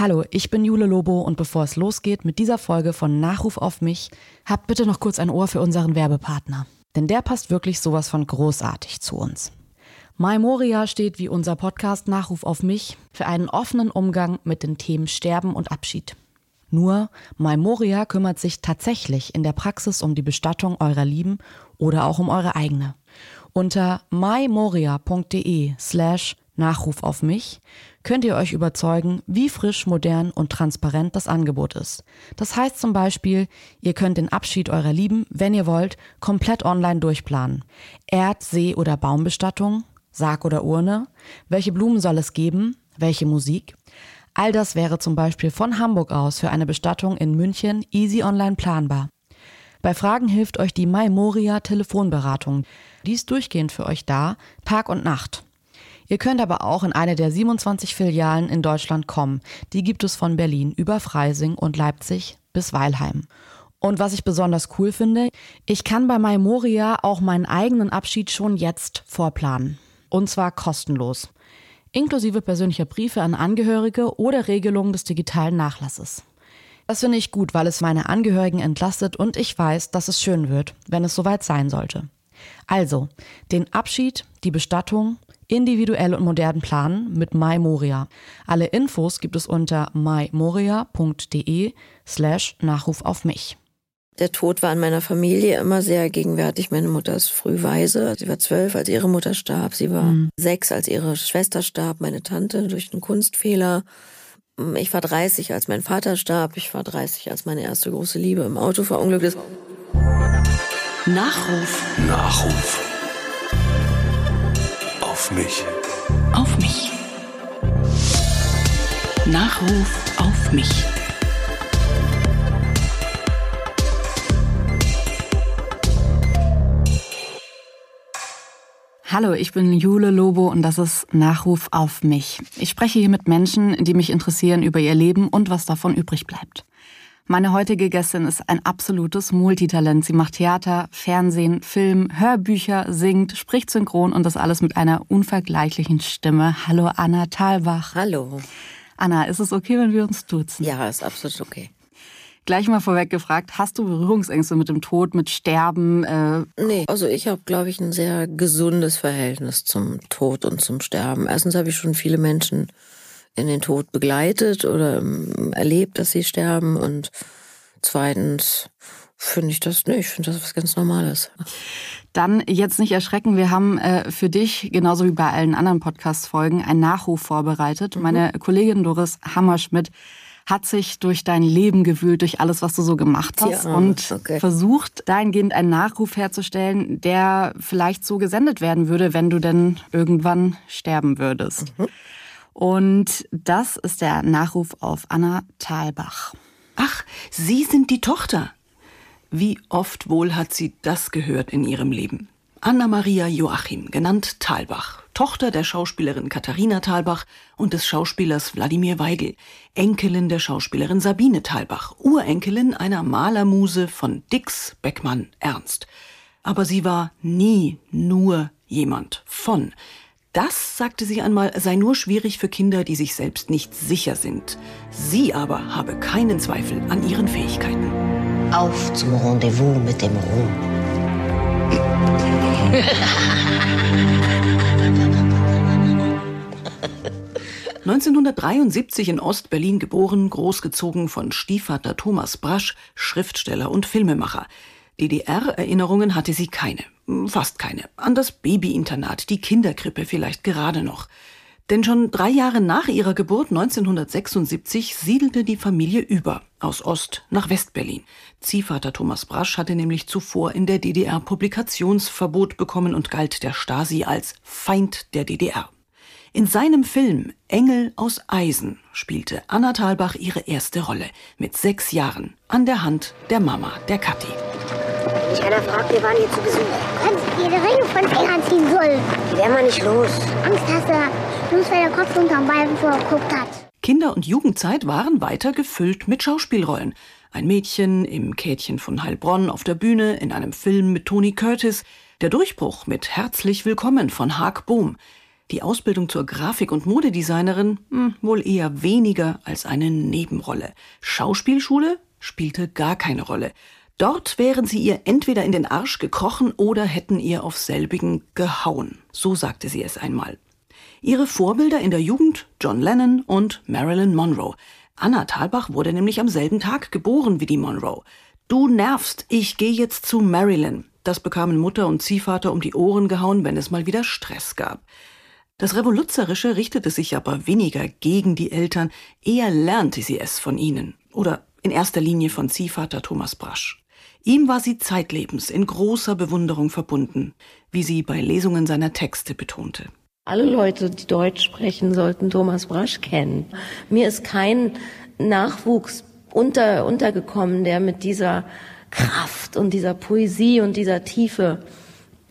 Hallo, ich bin Jule Lobo und bevor es losgeht mit dieser Folge von Nachruf auf mich, habt bitte noch kurz ein Ohr für unseren Werbepartner. Denn der passt wirklich sowas von großartig zu uns. My Moria steht wie unser Podcast Nachruf auf mich für einen offenen Umgang mit den Themen Sterben und Abschied. Nur My Moria kümmert sich tatsächlich in der Praxis um die Bestattung eurer Lieben oder auch um eure eigene. Unter mymoria.de slash Nachruf auf mich könnt ihr euch überzeugen, wie frisch, modern und transparent das Angebot ist. Das heißt zum Beispiel, ihr könnt den Abschied eurer Lieben, wenn ihr wollt, komplett online durchplanen. Erd-, See- oder Baumbestattung, Sarg oder Urne, welche Blumen soll es geben, welche Musik. All das wäre zum Beispiel von Hamburg aus für eine Bestattung in München easy online planbar. Bei Fragen hilft euch die Maimoria Telefonberatung. Die ist durchgehend für euch da, Tag und Nacht. Ihr könnt aber auch in eine der 27 Filialen in Deutschland kommen. Die gibt es von Berlin über Freising und Leipzig bis Weilheim. Und was ich besonders cool finde, ich kann bei Maimoria auch meinen eigenen Abschied schon jetzt vorplanen. Und zwar kostenlos. Inklusive persönlicher Briefe an Angehörige oder Regelungen des digitalen Nachlasses. Das finde ich gut, weil es meine Angehörigen entlastet und ich weiß, dass es schön wird, wenn es soweit sein sollte. Also, den Abschied, die Bestattung, individuell und modern planen mit MyMoria. Alle Infos gibt es unter mymoria.de slash Nachruf auf mich. Der Tod war in meiner Familie immer sehr gegenwärtig. Meine Mutter ist früh weise. Sie war zwölf, als ihre Mutter starb. Sie war mhm. sechs, als ihre Schwester starb. Meine Tante durch einen Kunstfehler. Ich war 30, als mein Vater starb. Ich war 30, als meine erste große Liebe im Auto verunglückt ist. Nachruf. Nachruf. Auf mich. Auf mich. Nachruf auf mich. Hallo, ich bin Jule Lobo und das ist Nachruf auf mich. Ich spreche hier mit Menschen, die mich interessieren über ihr Leben und was davon übrig bleibt. Meine heutige Gästin ist ein absolutes Multitalent. Sie macht Theater, Fernsehen, Film, Hörbücher, singt, spricht synchron und das alles mit einer unvergleichlichen Stimme. Hallo Anna Thalbach. Hallo. Anna, ist es okay, wenn wir uns duzen? Ja, ist absolut okay. Gleich mal vorweg gefragt, hast du Berührungsängste mit dem Tod, mit Sterben? Äh? Nee, also ich habe, glaube ich, ein sehr gesundes Verhältnis zum Tod und zum Sterben. Erstens habe ich schon viele Menschen in den Tod begleitet oder ähm, erlebt, dass sie sterben. Und zweitens finde ich das, nee, ich finde das was ganz Normales. Dann jetzt nicht erschrecken, wir haben äh, für dich, genauso wie bei allen anderen Podcast-Folgen, einen Nachruf vorbereitet. Mhm. Meine Kollegin Doris Hammerschmidt hat sich durch dein Leben gewühlt, durch alles, was du so gemacht hast Ja, und okay. versucht, dahingehend einen Nachruf herzustellen, der vielleicht so gesendet werden würde, wenn du denn irgendwann sterben würdest. Mhm. Und das ist der Nachruf auf Anna Thalbach. Ach, Sie sind die Tochter. Wie oft wohl hat sie das gehört in ihrem Leben? Anna-Maria Joachim, genannt Thalbach, Tochter der Schauspielerin Katharina Thalbach und des Schauspielers Wladimir Weigel, Enkelin der Schauspielerin Sabine Thalbach, Urenkelin einer Malermuse von Dix Beckmann Ernst. Aber sie war nie nur jemand von. Das, sagte sie einmal, sei nur schwierig für Kinder, die sich selbst nicht sicher sind. Sie aber habe keinen Zweifel an ihren Fähigkeiten. Auf zum Rendezvous mit dem Ruhm. 1973 in Ostberlin geboren, großgezogen von Stiefvater Thomas Brasch, Schriftsteller und Filmemacher. DDR-Erinnerungen hatte sie keine, fast keine. An das Babyinternat, die Kinderkrippe vielleicht gerade noch. Denn schon drei Jahre nach ihrer Geburt 1976 siedelte die Familie über, aus Ost nach Westberlin. Ziehvater Thomas Brasch hatte nämlich zuvor in der DDR Publikationsverbot bekommen und galt der Stasi als Feind der DDR. In seinem Film Engel aus Eisen spielte Anna Thalbach ihre erste Rolle mit sechs Jahren an der Hand der Mama der Kathi. Mich einer fragt, wir waren hier zu Besuch. Kannst du dir den Ring von Fingern ziehen soll. Die werden wir nicht los. Angst hast du, bloß weil der Kopf unterm Balken vorgeguckt hat. Kinder- und Jugendzeit waren weiter gefüllt mit Schauspielrollen. Ein Mädchen im Käthchen von Heilbronn auf der Bühne in einem Film mit Tony Curtis. Der Durchbruch mit Herzlich Willkommen von Haag Bohm. Die Ausbildung zur Grafik- und Modedesignerin hm, wohl eher weniger als eine Nebenrolle. Schauspielschule spielte gar keine Rolle. Dort wären sie ihr entweder in den Arsch gekrochen oder hätten ihr auf selbigen gehauen. So sagte sie es einmal. Ihre Vorbilder in der Jugend John Lennon und Marilyn Monroe. Anna Thalbach wurde nämlich am selben Tag geboren wie die Monroe. Du nervst, ich gehe jetzt zu Marilyn. Das bekamen Mutter und Ziehvater um die Ohren gehauen, wenn es mal wieder Stress gab. Das Revoluzerische richtete sich aber weniger gegen die Eltern, eher lernte sie es von ihnen. Oder in erster Linie von Ziehvater Thomas Brasch. Ihm war sie zeitlebens in großer Bewunderung verbunden, wie sie bei Lesungen seiner Texte betonte. Alle Leute, die Deutsch sprechen, sollten Thomas Brasch kennen. Mir ist kein Nachwuchs unter, untergekommen, der mit dieser Kraft und dieser Poesie und dieser Tiefe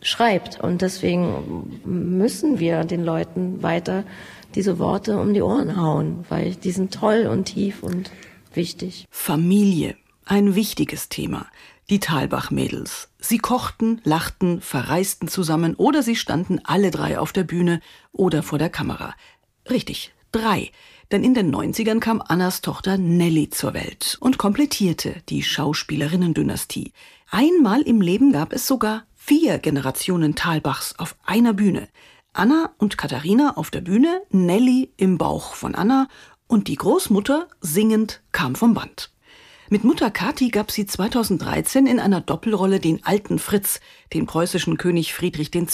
schreibt. Und deswegen müssen wir den Leuten weiter diese Worte um die Ohren hauen, weil die sind toll und tief und wichtig. Familie, ein wichtiges Thema. Die Talbach-Mädels. Sie kochten, lachten, verreisten zusammen oder sie standen alle drei auf der Bühne oder vor der Kamera. Richtig, drei. Denn in den 90ern kam Annas Tochter Nelly zur Welt und komplettierte die Schauspielerinnen-Dynastie. Einmal im Leben gab es sogar vier Generationen Talbachs auf einer Bühne. Anna und Katharina auf der Bühne, Nelly im Bauch von Anna und die Großmutter singend kam vom Band. Mit Mutter Kathi gab sie 2013 in einer Doppelrolle den alten Fritz, den preußischen König Friedrich II.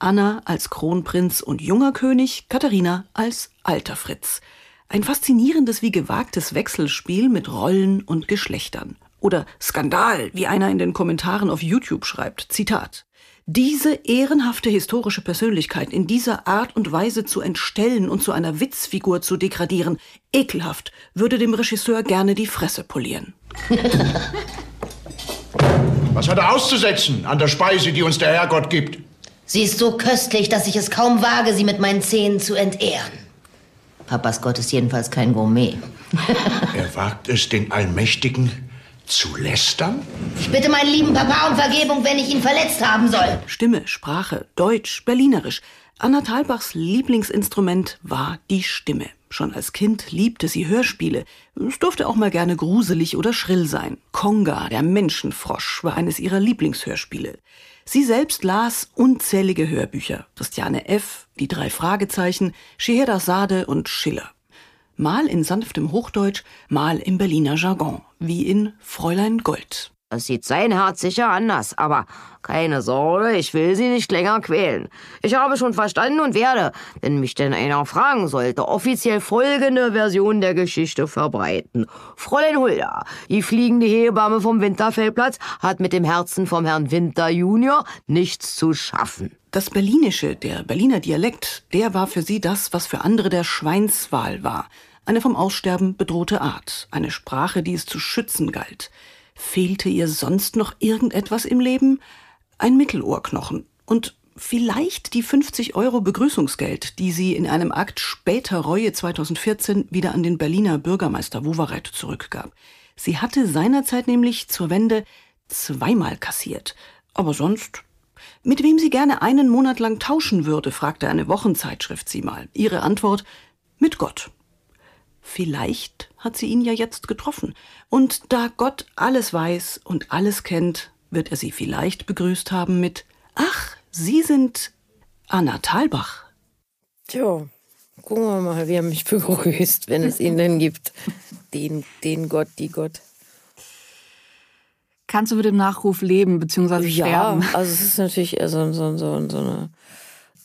Anna als Kronprinz und junger König, Katharina als alter Fritz. Ein faszinierendes wie gewagtes Wechselspiel mit Rollen und Geschlechtern. Oder Skandal, wie einer in den Kommentaren auf YouTube schreibt. Zitat. Diese ehrenhafte historische Persönlichkeit in dieser Art und Weise zu entstellen und zu einer Witzfigur zu degradieren, ekelhaft, würde dem Regisseur gerne die Fresse polieren. Was hat er auszusetzen an der Speise, die uns der Herrgott gibt? Sie ist so köstlich, dass ich es kaum wage, sie mit meinen Zähnen zu entehren. Papas Gott ist jedenfalls kein Gourmet. er wagt es, den Allmächtigen zu lästern? Ich bitte meinen lieben Papa um Vergebung, wenn ich ihn verletzt haben soll. Stimme, Sprache, Deutsch, Berlinerisch. Anna Thalbachs Lieblingsinstrument war die Stimme. Schon als Kind liebte sie Hörspiele. Es durfte auch mal gerne gruselig oder schrill sein. Konga, der Menschenfrosch, war eines ihrer Lieblingshörspiele. Sie selbst las unzählige Hörbücher. Christiane F., die drei Fragezeichen, Scheherazade und Schiller mal in sanftem Hochdeutsch, mal im Berliner Jargon, wie in Fräulein Gold. Es sieht sein Herz sicher anders, aber keine Sorge, ich will Sie nicht länger quälen. Ich habe schon verstanden und werde, wenn mich denn einer fragen sollte, offiziell folgende Version der Geschichte verbreiten. Fräulein Hulda, die fliegende Hebamme vom Winterfeldplatz, hat mit dem Herzen vom Herrn Winter Junior nichts zu schaffen. Das Berlinische, der Berliner Dialekt, der war für sie das, was für andere der Schweinswahl war. Eine vom Aussterben bedrohte Art, eine Sprache, die es zu schützen galt. Fehlte ihr sonst noch irgendetwas im Leben? Ein Mittelohrknochen und vielleicht die 50 Euro Begrüßungsgeld, die sie in einem Akt später Reue 2014 wieder an den Berliner Bürgermeister Wowereit zurückgab. Sie hatte seinerzeit nämlich zur Wende zweimal kassiert. Aber sonst mit wem sie gerne einen Monat lang tauschen würde, fragte eine Wochenzeitschrift sie mal. Ihre Antwort mit Gott. Vielleicht hat sie ihn ja jetzt getroffen. Und da Gott alles weiß und alles kennt, wird er sie vielleicht begrüßt haben mit Ach, Sie sind Anna Thalbach. Tja, gucken wir mal, wie er mich begrüßt, wenn es ihn denn gibt. Den, den Gott, die Gott. Kannst du mit dem Nachruf leben, beziehungsweise ja, sterben? Ja, also es ist natürlich so, so, so, so, eine,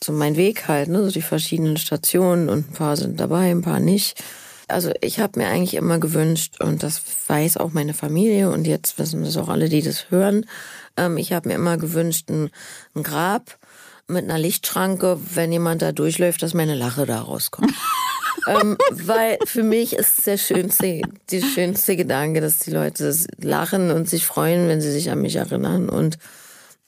so mein Weg halt, ne? so die verschiedenen Stationen und ein paar sind dabei, ein paar nicht also ich habe mir eigentlich immer gewünscht, und das weiß auch meine Familie und jetzt wissen das auch alle, die das hören, ähm, ich habe mir immer gewünscht, ein, ein Grab mit einer Lichtschranke, wenn jemand da durchläuft, dass meine Lache da rauskommt. ähm, weil für mich ist der schönste, die schönste Gedanke, dass die Leute lachen und sich freuen, wenn sie sich an mich erinnern. Und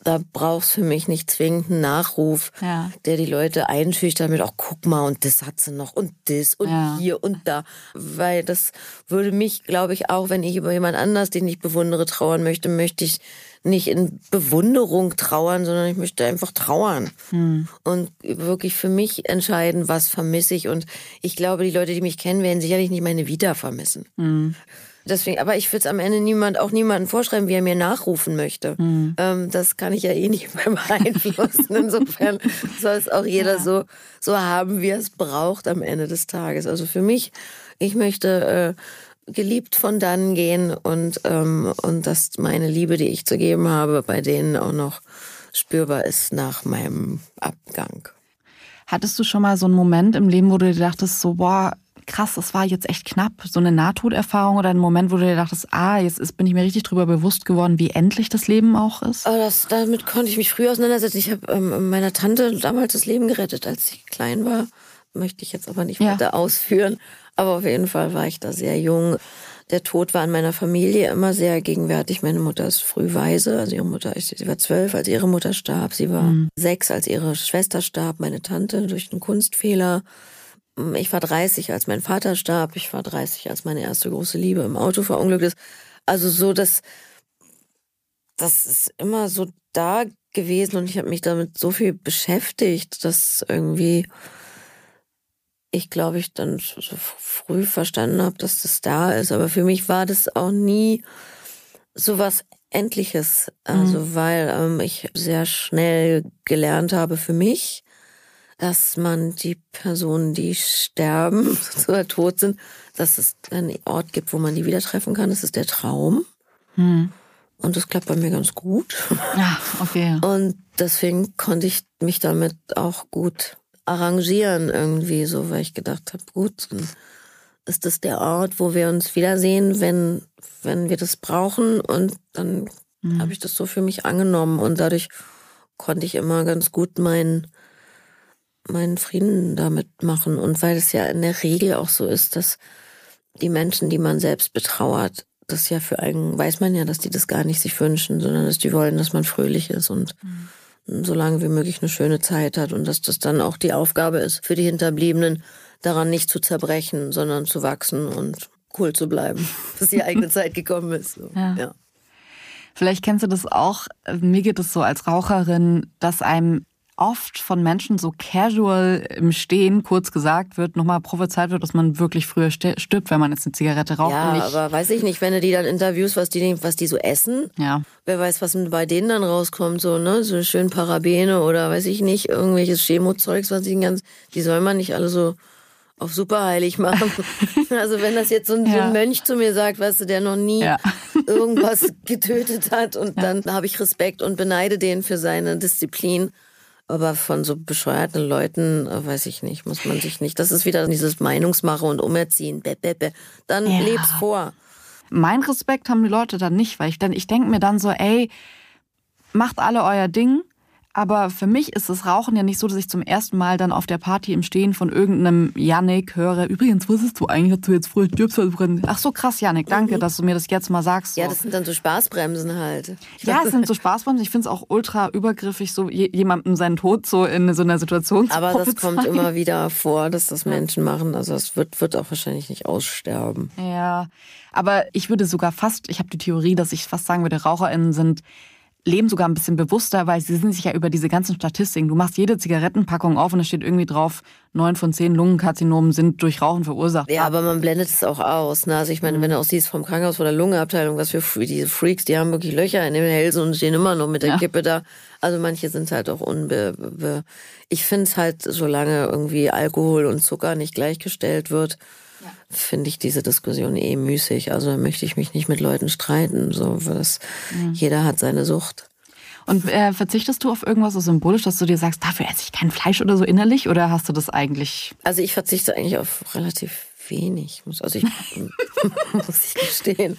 da brauchst für mich nicht zwingend einen Nachruf, ja. der die Leute einschüchtert mit, auch guck mal, und das hat sie noch, und das, und ja. hier und da. Weil das würde mich, glaube ich, auch, wenn ich über jemand anders, den ich bewundere, trauern möchte, möchte ich nicht in Bewunderung trauern, sondern ich möchte einfach trauern. Hm. Und wirklich für mich entscheiden, was vermisse ich. Und ich glaube, die Leute, die mich kennen, werden sicherlich nicht meine Vita vermissen. Hm. Deswegen, aber ich würde es am Ende niemand, auch niemanden vorschreiben, wie er mir nachrufen möchte. Mhm. Ähm, das kann ich ja eh nicht mehr beeinflussen. Insofern soll es auch jeder ja. so, so haben, wie er es braucht am Ende des Tages. Also für mich, ich möchte äh, geliebt von dann gehen und, ähm, und dass meine Liebe, die ich zu geben habe, bei denen auch noch spürbar ist nach meinem Abgang. Hattest du schon mal so einen Moment im Leben, wo du dir dachtest, so, boah, krass, das war jetzt echt knapp, so eine Nahtoderfahrung oder ein Moment, wo du dir dachtest, ah, jetzt ist, bin ich mir richtig drüber bewusst geworden, wie endlich das Leben auch ist? Oh, das, damit konnte ich mich früh auseinandersetzen. Ich habe ähm, meiner Tante damals das Leben gerettet, als sie klein war. Möchte ich jetzt aber nicht ja. weiter ausführen. Aber auf jeden Fall war ich da sehr jung. Der Tod war in meiner Familie immer sehr gegenwärtig. Meine Mutter ist früh weise. Also ihre Mutter, sie war zwölf, als ihre Mutter starb. Sie war mhm. sechs, als ihre Schwester starb. Meine Tante durch einen Kunstfehler. Ich war 30, als mein Vater starb. Ich war 30, als meine erste große Liebe im Auto verunglückt ist. Also so, dass das ist immer so da gewesen und ich habe mich damit so viel beschäftigt, dass irgendwie ich glaube ich dann so früh verstanden habe, dass das da ist. Aber für mich war das auch nie so was Endliches. Also mhm. weil ähm, ich sehr schnell gelernt habe für mich, dass man die Personen, die sterben oder tot sind, dass es einen Ort gibt, wo man die wieder treffen kann. Das ist der Traum. Hm. Und das klappt bei mir ganz gut. Ja, okay. Und deswegen konnte ich mich damit auch gut arrangieren irgendwie so, weil ich gedacht habe, gut, dann ist das der Ort, wo wir uns wiedersehen, wenn, wenn wir das brauchen. Und dann hm. habe ich das so für mich angenommen und dadurch konnte ich immer ganz gut meinen meinen Frieden damit machen. Und weil es ja in der Regel auch so ist, dass die Menschen, die man selbst betrauert, das ja für einen, weiß man ja, dass die das gar nicht sich wünschen, sondern dass die wollen, dass man fröhlich ist und mhm. so lange wie möglich eine schöne Zeit hat und dass das dann auch die Aufgabe ist für die Hinterbliebenen, daran nicht zu zerbrechen, sondern zu wachsen und cool zu bleiben, bis die eigene Zeit gekommen ist. So. Ja. ja. Vielleicht kennst du das auch. Mir geht es so als Raucherin, dass einem oft von Menschen so casual im Stehen kurz gesagt wird, nochmal prophezeit wird, dass man wirklich früher stirbt, wenn man jetzt eine Zigarette raucht. Ja, aber weiß ich nicht, wenn du die dann interviewst, was die, was die so essen. Ja. Wer weiß, was bei denen dann rauskommt, so, ne, so schön Parabene oder weiß ich nicht, irgendwelches Chemozeugs, was die ganz, die soll man nicht alle so auf superheilig machen. also wenn das jetzt so ein, ja. so ein, Mönch zu mir sagt, weißt du, der noch nie ja. irgendwas getötet hat und ja. dann habe ich Respekt und beneide den für seine Disziplin. Aber von so bescheuerten Leuten, äh, weiß ich nicht, muss man sich nicht. Das ist wieder dieses Meinungsmache und Umerziehen. Be, be, be. Dann ja. leb's vor. Mein Respekt haben die Leute dann nicht, weil ich dann, ich denke mir dann so, ey, macht alle euer Ding, aber für mich ist das Rauchen ja nicht so, dass ich zum ersten Mal dann auf der Party im Stehen von irgendeinem Yannick höre, übrigens, wusstest du eigentlich, dass du jetzt früher stirbst? Ach so, krass, Yannick, danke, mhm. dass du mir das jetzt mal sagst. So. Ja, das sind dann so Spaßbremsen halt. Ja, es sind so Spaßbremsen. Ich finde es auch ultra übergriffig, so jemandem seinen Tod so in so einer Situation zu Aber das kommt immer wieder vor, dass das Menschen machen. Also es wird, wird auch wahrscheinlich nicht aussterben. Ja, aber ich würde sogar fast, ich habe die Theorie, dass ich fast sagen würde, RaucherInnen sind leben sogar ein bisschen bewusster, weil sie sind sich ja über diese ganzen Statistiken. Du machst jede Zigarettenpackung auf und es steht irgendwie drauf, neun von zehn Lungenkarzinomen sind durch Rauchen verursacht. Ja, aber man blendet es auch aus. Ne? Also ich meine, wenn du auch siehst vom Krankenhaus von der Lungenabteilung, was für diese Freaks, die haben wirklich Löcher in den Hälsen und stehen immer noch mit der ja. Kippe da. Also manche sind halt auch unbe... Be ich finde es halt, solange irgendwie Alkohol und Zucker nicht gleichgestellt wird, ja. finde ich diese Diskussion eh müßig. Also möchte ich mich nicht mit Leuten streiten. So, das, mhm. Jeder hat seine Sucht. Und äh, verzichtest du auf irgendwas so symbolisch, dass du dir sagst, dafür esse ich kein Fleisch oder so innerlich? Oder hast du das eigentlich? Also ich verzichte eigentlich auf relativ wenig. Also ich muss ich gestehen.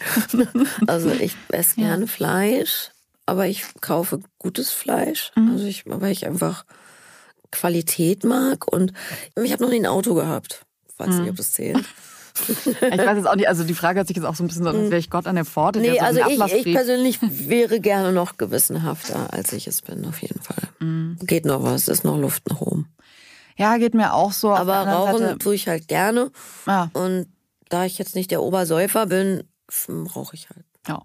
Also ich esse gerne ja. Fleisch, aber ich kaufe gutes Fleisch. Mhm. Also ich, weil ich einfach Qualität mag. Und ich habe noch nie ein Auto gehabt. Weiß nicht, ob das zählt. Ich weiß jetzt auch nicht, also die Frage hat sich jetzt auch so ein bisschen so, als wäre ich Gott an der Pforte. der Nee, so also ich, ich persönlich wäre gerne noch gewissenhafter, als ich es bin, auf jeden Fall. Mhm. Geht noch was, ist noch Luft nach oben. Ja, geht mir auch so. Aber rauchen Seite- tue ich halt gerne. Ja. Und da ich jetzt nicht der Obersäufer bin, rauche ich halt. Ja.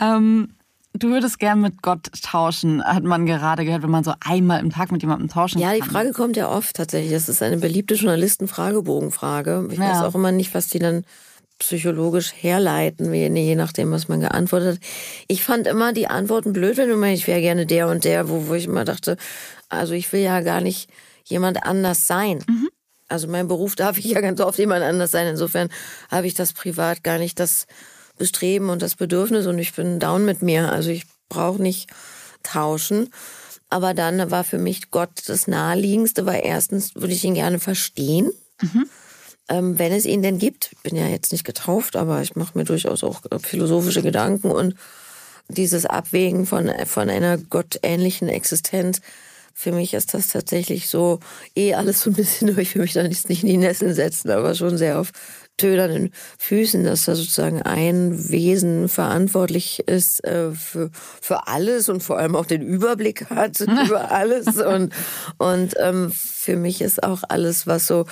ähm, du würdest gern mit Gott tauschen, hat man gerade gehört, wenn man so einmal im Tag mit jemandem tauschen Ja, kann. die Frage kommt ja oft tatsächlich. Das ist eine beliebte Journalisten-Fragebogenfrage. Ich Ja. weiß auch immer nicht, was die dann psychologisch herleiten, je, je nachdem, was man geantwortet hat. Ich fand immer die Antworten blöd, wenn du meinst, ich wäre gerne der und der, wo, wo ich immer dachte, also ich will ja gar nicht jemand anders sein. Mhm. Also mein Beruf darf ich ja ganz oft jemand anders sein. Insofern habe ich das privat gar nicht das Bestreben und das Bedürfnis und ich bin down mit mir. Also ich brauche nicht tauschen. Aber dann war für mich Gott das Naheliegendste, weil erstens würde ich ihn gerne verstehen, ähm, wenn es ihn denn gibt. Ich bin ja jetzt nicht getauft, aber ich mache mir durchaus auch äh, philosophische Gedanken und dieses Abwägen von, von einer gottähnlichen Existenz. Für mich ist das tatsächlich so, eh alles so ein bisschen, ich will mich da nicht nicht in die Nesseln setzen, aber schon sehr auf tönernen Füßen, dass da sozusagen ein Wesen verantwortlich ist äh, für, für alles und vor allem auch den Überblick hat über alles. Und, und ähm, für mich ist auch alles, was so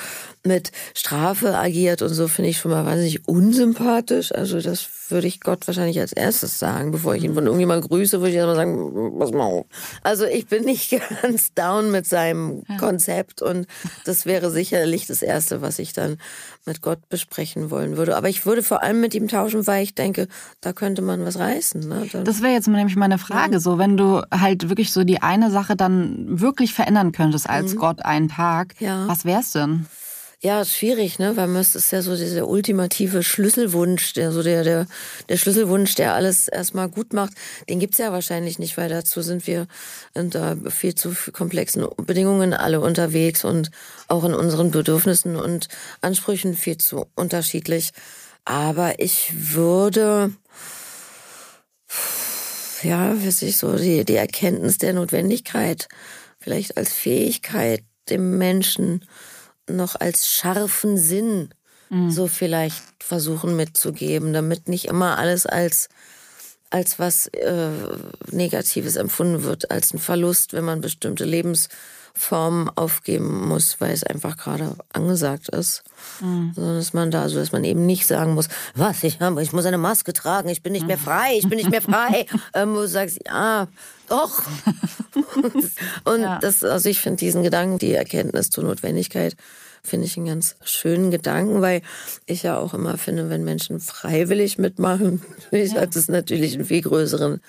mit Strafe agiert und so, finde ich schon mal wahnsinnig unsympathisch. Also das würde ich Gott wahrscheinlich als erstes sagen, bevor ich ihn von irgendjemandem grüße, würde ich erstmal sagen, was mal. Also ich bin nicht ganz down mit seinem Konzept und das wäre sicherlich das Erste, was ich dann mit Gott besprechen wollen würde. Aber ich würde vor allem mit ihm tauschen, weil ich denke, da könnte man was reißen. Ne? Da- Das wäre jetzt nämlich meine Frage, so wenn du halt wirklich so die eine Sache dann wirklich verändern könntest als Gott einen Tag, Mhm. Ja. was wär's denn? Ja, ist schwierig, ne? Weil es ist ja so dieser ultimative Schlüsselwunsch, der so der, der, der Schlüsselwunsch, der alles erstmal gut macht. Den gibt's ja wahrscheinlich nicht, weil dazu sind wir unter viel zu komplexen Bedingungen alle unterwegs und auch in unseren Bedürfnissen und Ansprüchen viel zu unterschiedlich. Aber ich würde, ja, weiß ich so, die, die Erkenntnis der Notwendigkeit, vielleicht als Fähigkeit dem Menschen noch als scharfen Sinn so vielleicht versuchen mitzugeben, damit nicht immer alles als als was äh, Negatives empfunden wird, als ein Verlust, wenn man bestimmte Lebensformen aufgeben muss, weil es einfach gerade angesagt ist. Sondern dass man da, also dass man eben nicht sagen muss, was, ich, hab- ich muss eine Maske tragen, ich bin nicht mehr frei, ich bin nicht mehr frei. ähm, wo du sagst, ja, doch. Und das, also ich finde diesen Gedanken, die Erkenntnis zur Notwendigkeit, finde ich einen ganz schönen Gedanken, weil ich ja auch immer finde, wenn Menschen freiwillig mitmachen, hat es natürlich einen viel größeren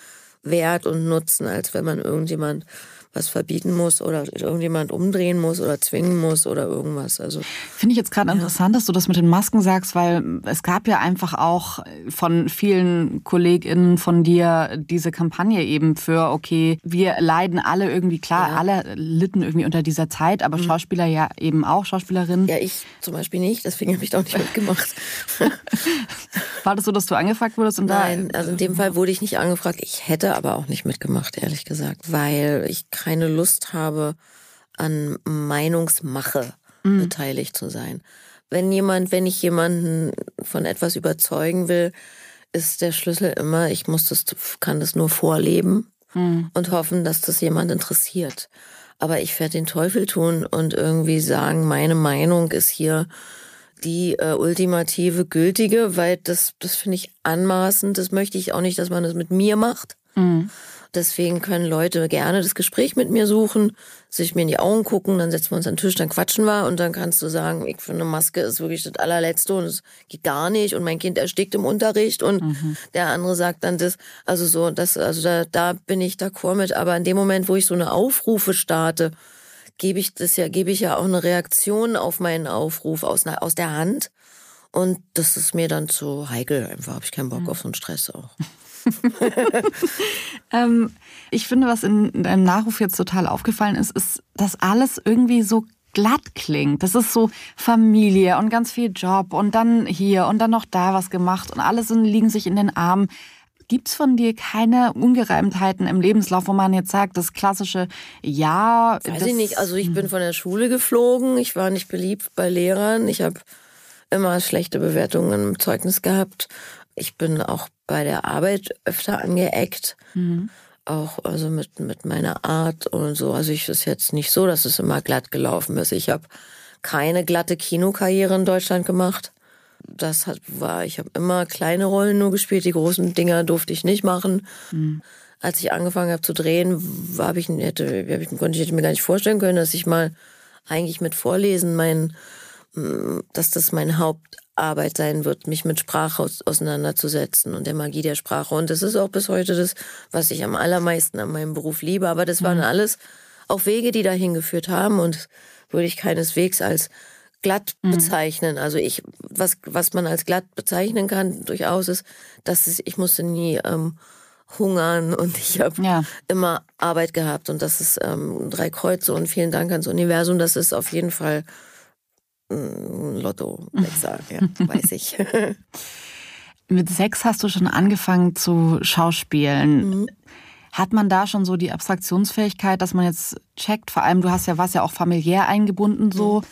Wert und Nutzen, als wenn man irgendjemand was verbieten muss oder irgendjemand umdrehen muss oder zwingen muss oder irgendwas. Also Finde ich jetzt gerade interessant, dass du das mit den Masken sagst, weil es gab ja einfach auch von vielen KollegInnen von dir diese Kampagne eben für, okay, wir leiden alle irgendwie, klar, alle litten irgendwie unter dieser Zeit, aber Schauspieler ja eben auch, Schauspielerinnen. Mhm. ja, ich zum Beispiel nicht, deswegen habe ich da auch nicht mitgemacht. War das so, dass du angefragt wurdest und Nein, also in dem Fall wurde ich nicht angefragt. Ich hätte aber auch nicht mitgemacht, ehrlich gesagt, weil ich keine Lust habe, an Meinungsmache beteiligt zu sein. Wenn jemand, wenn ich jemanden von etwas überzeugen will, ist der Schlüssel immer, ich muss das, kann das nur vorleben und hoffen, dass das jemand interessiert. Aber ich werde den Teufel tun und irgendwie sagen, meine Meinung ist hier die äh, ultimative gültige, weil das, das finde ich anmaßend. Das möchte ich auch nicht, dass man das mit mir macht. Deswegen können Leute gerne das Gespräch mit mir suchen, sich mir in die Augen gucken, dann setzen wir uns an den Tisch, dann quatschen wir und dann kannst du sagen, ich finde, eine Maske ist wirklich das allerletzte und es geht gar nicht und mein Kind erstickt im Unterricht und der andere sagt dann das, also so, das, also da, da bin ich d'accord mit, aber in dem Moment, wo ich so eine Aufrufe starte, gebe ich das ja, gebe ich ja auch eine Reaktion auf meinen Aufruf aus, aus der Hand. Und das ist mir dann zu heikel. Einfach habe ich keinen Bock auf so einen Stress auch. Ähm, ich finde, was in deinem Nachruf jetzt total aufgefallen ist, ist, dass alles irgendwie so glatt klingt. Das ist so Familie und ganz viel Job und dann hier und dann noch da was gemacht und alle sind, liegen sich in den Armen. Gibt's von dir keine Ungereimtheiten im Lebenslauf, wo man jetzt sagt, das klassische Ja? Weiß ich nicht. Also ich bin von der Schule geflogen. Ich war nicht beliebt bei Lehrern. Ich habe immer schlechte Bewertungen im Zeugnis gehabt. Ich bin auch bei der Arbeit öfter angeeckt. Mhm. Auch also mit, mit meiner Art und so. Also ich ist jetzt nicht so, dass es immer glatt gelaufen ist. Ich habe keine glatte Kinokarriere in Deutschland gemacht. Das hat, war, ich habe immer kleine Rollen nur gespielt, die großen Dinger durfte ich nicht machen. Mhm. Als ich angefangen habe zu drehen, habe ich, hätte, hab ich, konnte ich mir gar nicht vorstellen können, dass ich mal eigentlich mit Vorlesen mein, dass das mein Hauptarbeit sein wird, mich mit Sprache auseinanderzusetzen und der Magie der Sprache. Und das ist auch bis heute das, was ich am allermeisten an meinem Beruf liebe. Aber das waren mhm. alles auch Wege, die dahin geführt haben und würde ich keineswegs als glatt mhm. bezeichnen. Also ich, was, was man als glatt bezeichnen kann, durchaus ist, dass es, ich musste nie ähm, hungern und ich habe ja. immer Arbeit gehabt und das ist ähm, drei Kreuze und vielen Dank ans Universum. Das ist auf jeden Fall ein Lotto, ja, weiß ich. Mit sechs hast du schon angefangen zu schauspielen. Mhm. Hat man da schon so die Abstraktionsfähigkeit, dass man jetzt checkt, vor allem du hast ja was ja auch familiär eingebunden so, mhm.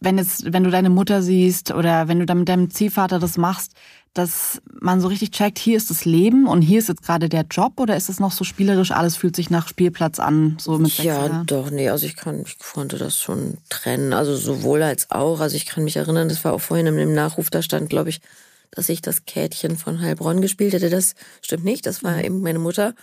wenn jetzt, wenn du deine Mutter siehst oder wenn du dann mit deinem Ziehvater das machst, dass man so richtig checkt, hier ist das Leben und hier ist jetzt gerade der Job oder ist es noch so spielerisch, alles fühlt sich nach Spielplatz an, so mit sechs Ja, Jahren? doch, nee, also ich kann, ich konnte das schon trennen, also sowohl als auch, also ich kann mich erinnern, das war auch vorhin im Nachruf, da stand, glaube ich, dass ich das Kätchen von Heilbronn gespielt hätte, das stimmt nicht, das war eben meine Mutter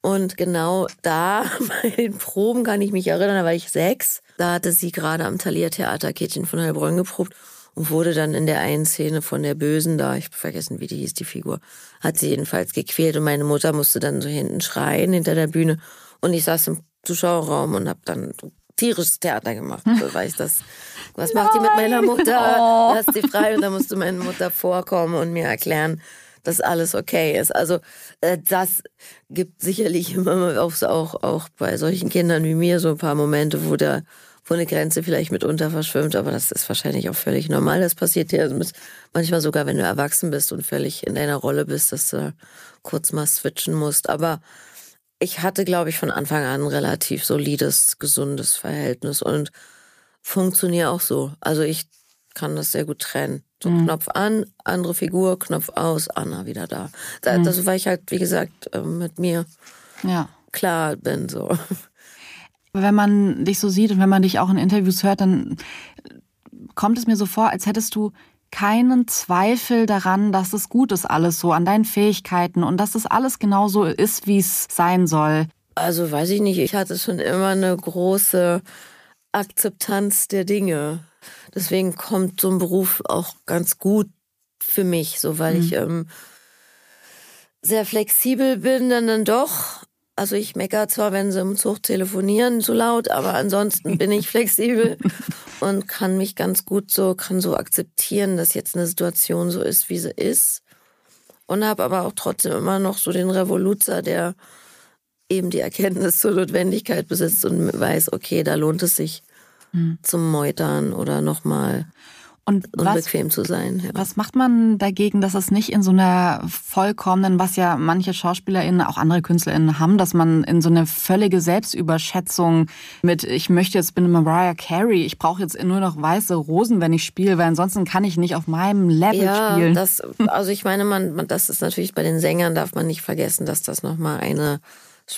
und genau da, bei den Proben kann ich mich erinnern, da war ich sechs. Da hatte sie gerade am Thalia Theater Kätchen von Heilbronn geprobt und wurde dann in der einen Szene von der Bösen da, ich vergessen, wie die hieß, die Figur, hat sie jedenfalls gequält und meine Mutter musste dann so hinten schreien hinter der Bühne und ich saß im Zuschauerraum und habe dann tierisches Theater gemacht, so weil ich das, was macht die mit meiner Mutter? Oh. Lass die frei und da musste meine Mutter vorkommen und mir erklären, dass alles okay ist. Also äh, das gibt sicherlich immer auch, auch, auch bei solchen Kindern wie mir so ein paar Momente, wo der wo eine Grenze vielleicht mitunter verschwimmt, aber das ist wahrscheinlich auch völlig normal. Das passiert also manchmal sogar, wenn du erwachsen bist und völlig in deiner Rolle bist, dass du kurz mal switchen musst. Aber ich hatte, glaube ich, von Anfang an ein relativ solides, gesundes Verhältnis und funktioniere auch so. Also ich kann das sehr gut trennen. So mhm. Knopf an, andere Figur, Knopf aus, Anna wieder da. da mhm. Das, weil ich halt, wie gesagt, ähm, mit mir ja. klar bin. So. Wenn man dich so sieht und wenn man dich auch in Interviews hört, dann kommt es mir so vor, als hättest du keinen Zweifel daran, dass es gut ist alles so, an deinen Fähigkeiten und dass es alles genauso ist, wie es sein soll. Also weiß ich nicht, ich hatte schon immer eine große Akzeptanz der Dinge. Deswegen kommt so ein Beruf auch ganz gut für mich, so weil mhm. ich ähm, sehr flexibel bin, dann, dann doch. Also ich meckere zwar, wenn sie im Zug telefonieren, zu laut, aber ansonsten bin ich flexibel und kann mich ganz gut so, kann so akzeptieren, dass jetzt eine Situation so ist, wie sie ist. Und habe aber auch trotzdem immer noch so den Revoluzer, der eben die Erkenntnis zur Notwendigkeit besitzt und weiß, okay, da lohnt es sich, hm. zum Meutern oder nochmal und unbequem was, zu sein. Ja. Was macht man dagegen, dass es nicht in so einer vollkommenen, was ja manche SchauspielerInnen, auch andere KünstlerInnen haben, dass man in so eine völlige Selbstüberschätzung mit, ich möchte jetzt, bin Mariah Carey, ich brauche jetzt nur noch weiße Rosen, wenn ich spiele, weil ansonsten kann ich nicht auf meinem Level ja, spielen. Das, also ich meine, man, das ist natürlich bei den Sängern darf man nicht vergessen, dass das nochmal eine,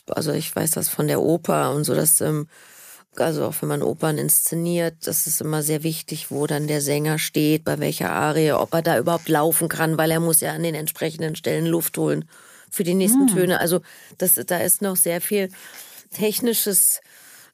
also ich weiß das von der Oper und so, dass ähm, also auch wenn man Opern inszeniert, das ist immer sehr wichtig, wo dann der Sänger steht, bei welcher Arie, ob er da überhaupt laufen kann, weil er muss ja an den entsprechenden Stellen Luft holen für die nächsten mhm. Töne. Also das, da ist noch sehr viel technisches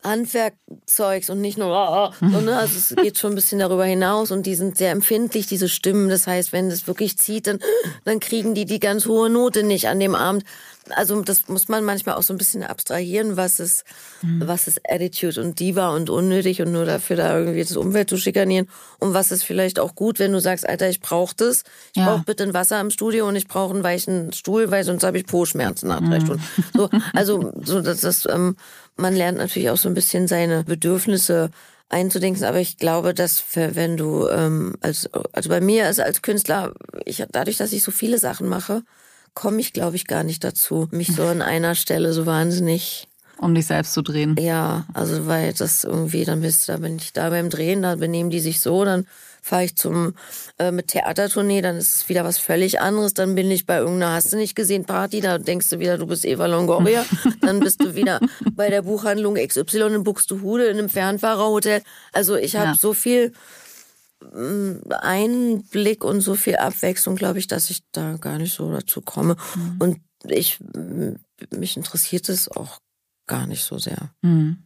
Handwerkzeugs und nicht nur, oh, so, ne? also es geht schon ein bisschen darüber hinaus und die sind sehr empfindlich, diese Stimmen. Das heißt, wenn es wirklich zieht, dann, dann kriegen die die ganz hohe Note nicht an dem Abend also das muss man manchmal auch so ein bisschen abstrahieren, was ist, mhm. was ist Attitude und Diva und unnötig und nur dafür da irgendwie das Umwelt zu schikanieren und was ist vielleicht auch gut, wenn du sagst, Alter, ich brauche das, ich ja. brauche bitte ein Wasser im Studio und ich brauche einen weichen Stuhl, weil sonst habe ich Po-Schmerzen nach drei mhm. Stunden. So, also so, dass das, ähm, man lernt natürlich auch so ein bisschen seine Bedürfnisse einzudenken, aber ich glaube, dass wenn du ähm, als also bei mir ist als Künstler, ich dadurch, dass ich so viele Sachen mache, komme ich, glaube ich, gar nicht dazu, mich so an einer Stelle so wahnsinnig um dich selbst zu drehen. Ja, also weil das irgendwie, dann bist da bin ich da beim Drehen, da benehmen die sich so, dann fahre ich zum äh, mit Theatertournee, dann ist es wieder was völlig anderes. Dann bin ich bei irgendeiner Hast du nicht gesehen Party, da denkst du wieder, du bist Eva Longoria. dann bist du wieder bei der Buchhandlung XY in Buxtehude in einem Fernfahrerhotel. Also ich habe ja. so viel Einblick und so viel Abwechslung, glaube ich, dass ich da gar nicht so dazu komme. Mhm. Und ich mich interessiert es auch gar nicht so sehr. Mhm.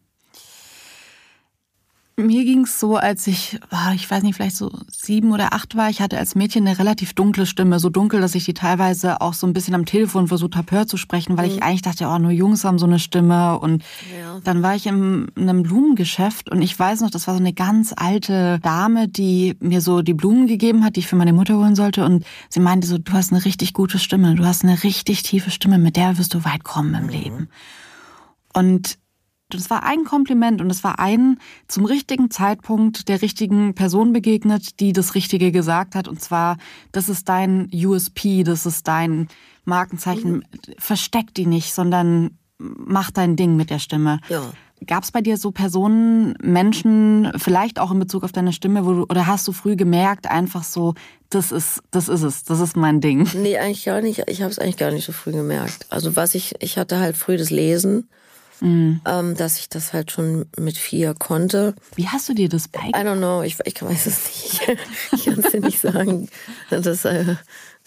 Mir ging es so, als ich, ich weiß nicht, vielleicht so sieben oder acht war. Ich hatte als Mädchen eine relativ dunkle Stimme. So dunkel, dass ich die teilweise auch so ein bisschen am Telefon versucht habe, höher zu sprechen, weil mhm. ich eigentlich dachte, oh, nur Jungs haben so eine Stimme. Und ja. dann war ich in einem Blumengeschäft und ich weiß noch, das war so eine ganz alte Dame, die mir so die Blumen gegeben hat, die ich für meine Mutter holen sollte. Und sie meinte so, du hast eine richtig gute Stimme. Du hast eine richtig tiefe Stimme. Mit der wirst du weit kommen im mhm. Leben. Und das war ein Kompliment und es war ein zum richtigen Zeitpunkt der richtigen Person begegnet, die das Richtige gesagt hat. Und zwar, das ist dein USP, das ist dein Markenzeichen. Mhm. Versteck die nicht, sondern mach dein Ding mit der Stimme. Ja. Gab es bei dir so Personen, Menschen, vielleicht auch in Bezug auf deine Stimme, wo du, oder hast du früh gemerkt, einfach so, das ist, das ist es, das ist mein Ding? Nee, eigentlich gar nicht. Ich habe es eigentlich gar nicht so früh gemerkt. Also was ich, ich hatte halt früh das Lesen mhm. ähm, dass ich das halt schon mit vier konnte. Wie hast du dir das beigebracht? I don't know, ich, ich weiß es nicht. ich kann es dir nicht sagen. Das, äh,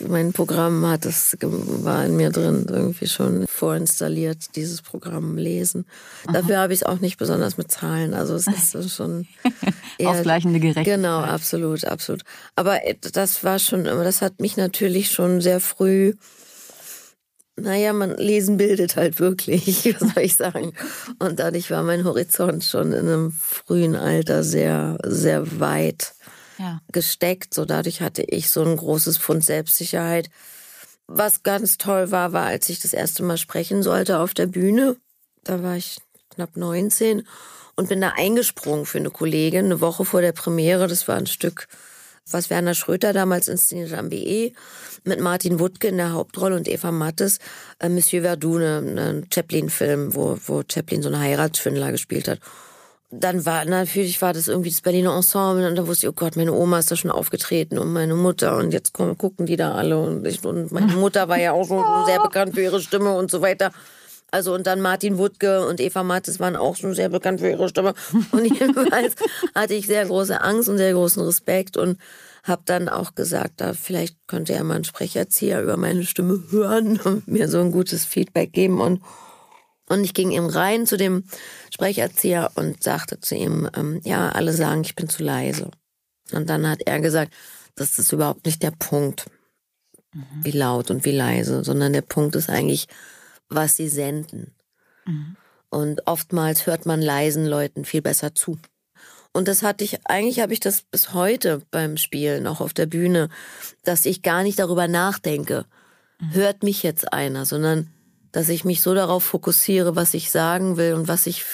mein Programm hat das war in mir drin irgendwie schon vorinstalliert, dieses Programm lesen. Aha. Dafür habe ich es auch nicht besonders mit Zahlen. Also es ist schon eher, ausgleichende Gerechtigkeit. Genau, absolut, absolut. Aber äh, das war schon, das hat mich natürlich schon sehr früh naja, man lesen bildet halt wirklich, was soll ich sagen. Und dadurch war mein Horizont schon in einem frühen Alter sehr, sehr weit ja. gesteckt. So dadurch hatte ich so ein großes Pfund Selbstsicherheit. Was ganz toll war, war, als ich das erste Mal sprechen sollte auf der Bühne. Da war ich knapp 19 und bin da eingesprungen für eine Kollegin, eine Woche vor der Premiere. Das war ein Stück was Werner Schröter damals inszeniert am BE, mit Martin Wuttke in der Hauptrolle und Eva Mattes, äh, Monsieur Verdune, ein Chaplin-Film, wo, wo Chaplin so einen Heiratsschwindler gespielt hat. Dann war, natürlich war das irgendwie das Berliner Ensemble und da wusste ich, oh Gott, meine Oma ist da schon aufgetreten und meine Mutter und jetzt kommen, gucken die da alle und, ich, und meine Mutter war ja auch schon sehr bekannt für ihre Stimme und so weiter. Also und dann Martin Wuttke und Eva Mattes waren auch schon sehr bekannt für ihre Stimme. Und jedenfalls hatte ich sehr große Angst und sehr großen Respekt und habe dann auch gesagt, da vielleicht könnte er mal ein Sprecherzieher über meine Stimme hören und mir so ein gutes Feedback geben und und ich ging ihm rein zu dem Sprecherzieher und sagte zu ihm, ähm, ja, alle sagen, ich bin zu leise. Und dann hat er gesagt, das ist überhaupt nicht der Punkt, mhm. wie laut und wie leise, sondern der Punkt ist eigentlich, was sie senden. Mhm. Und oftmals hört man leisen Leuten viel besser zu. Und das hatte ich, eigentlich habe ich das bis heute beim Spielen, auch auf der Bühne, dass ich gar nicht darüber nachdenke, mhm. hört mich jetzt einer, sondern dass ich mich so darauf fokussiere, was ich sagen will und was ich,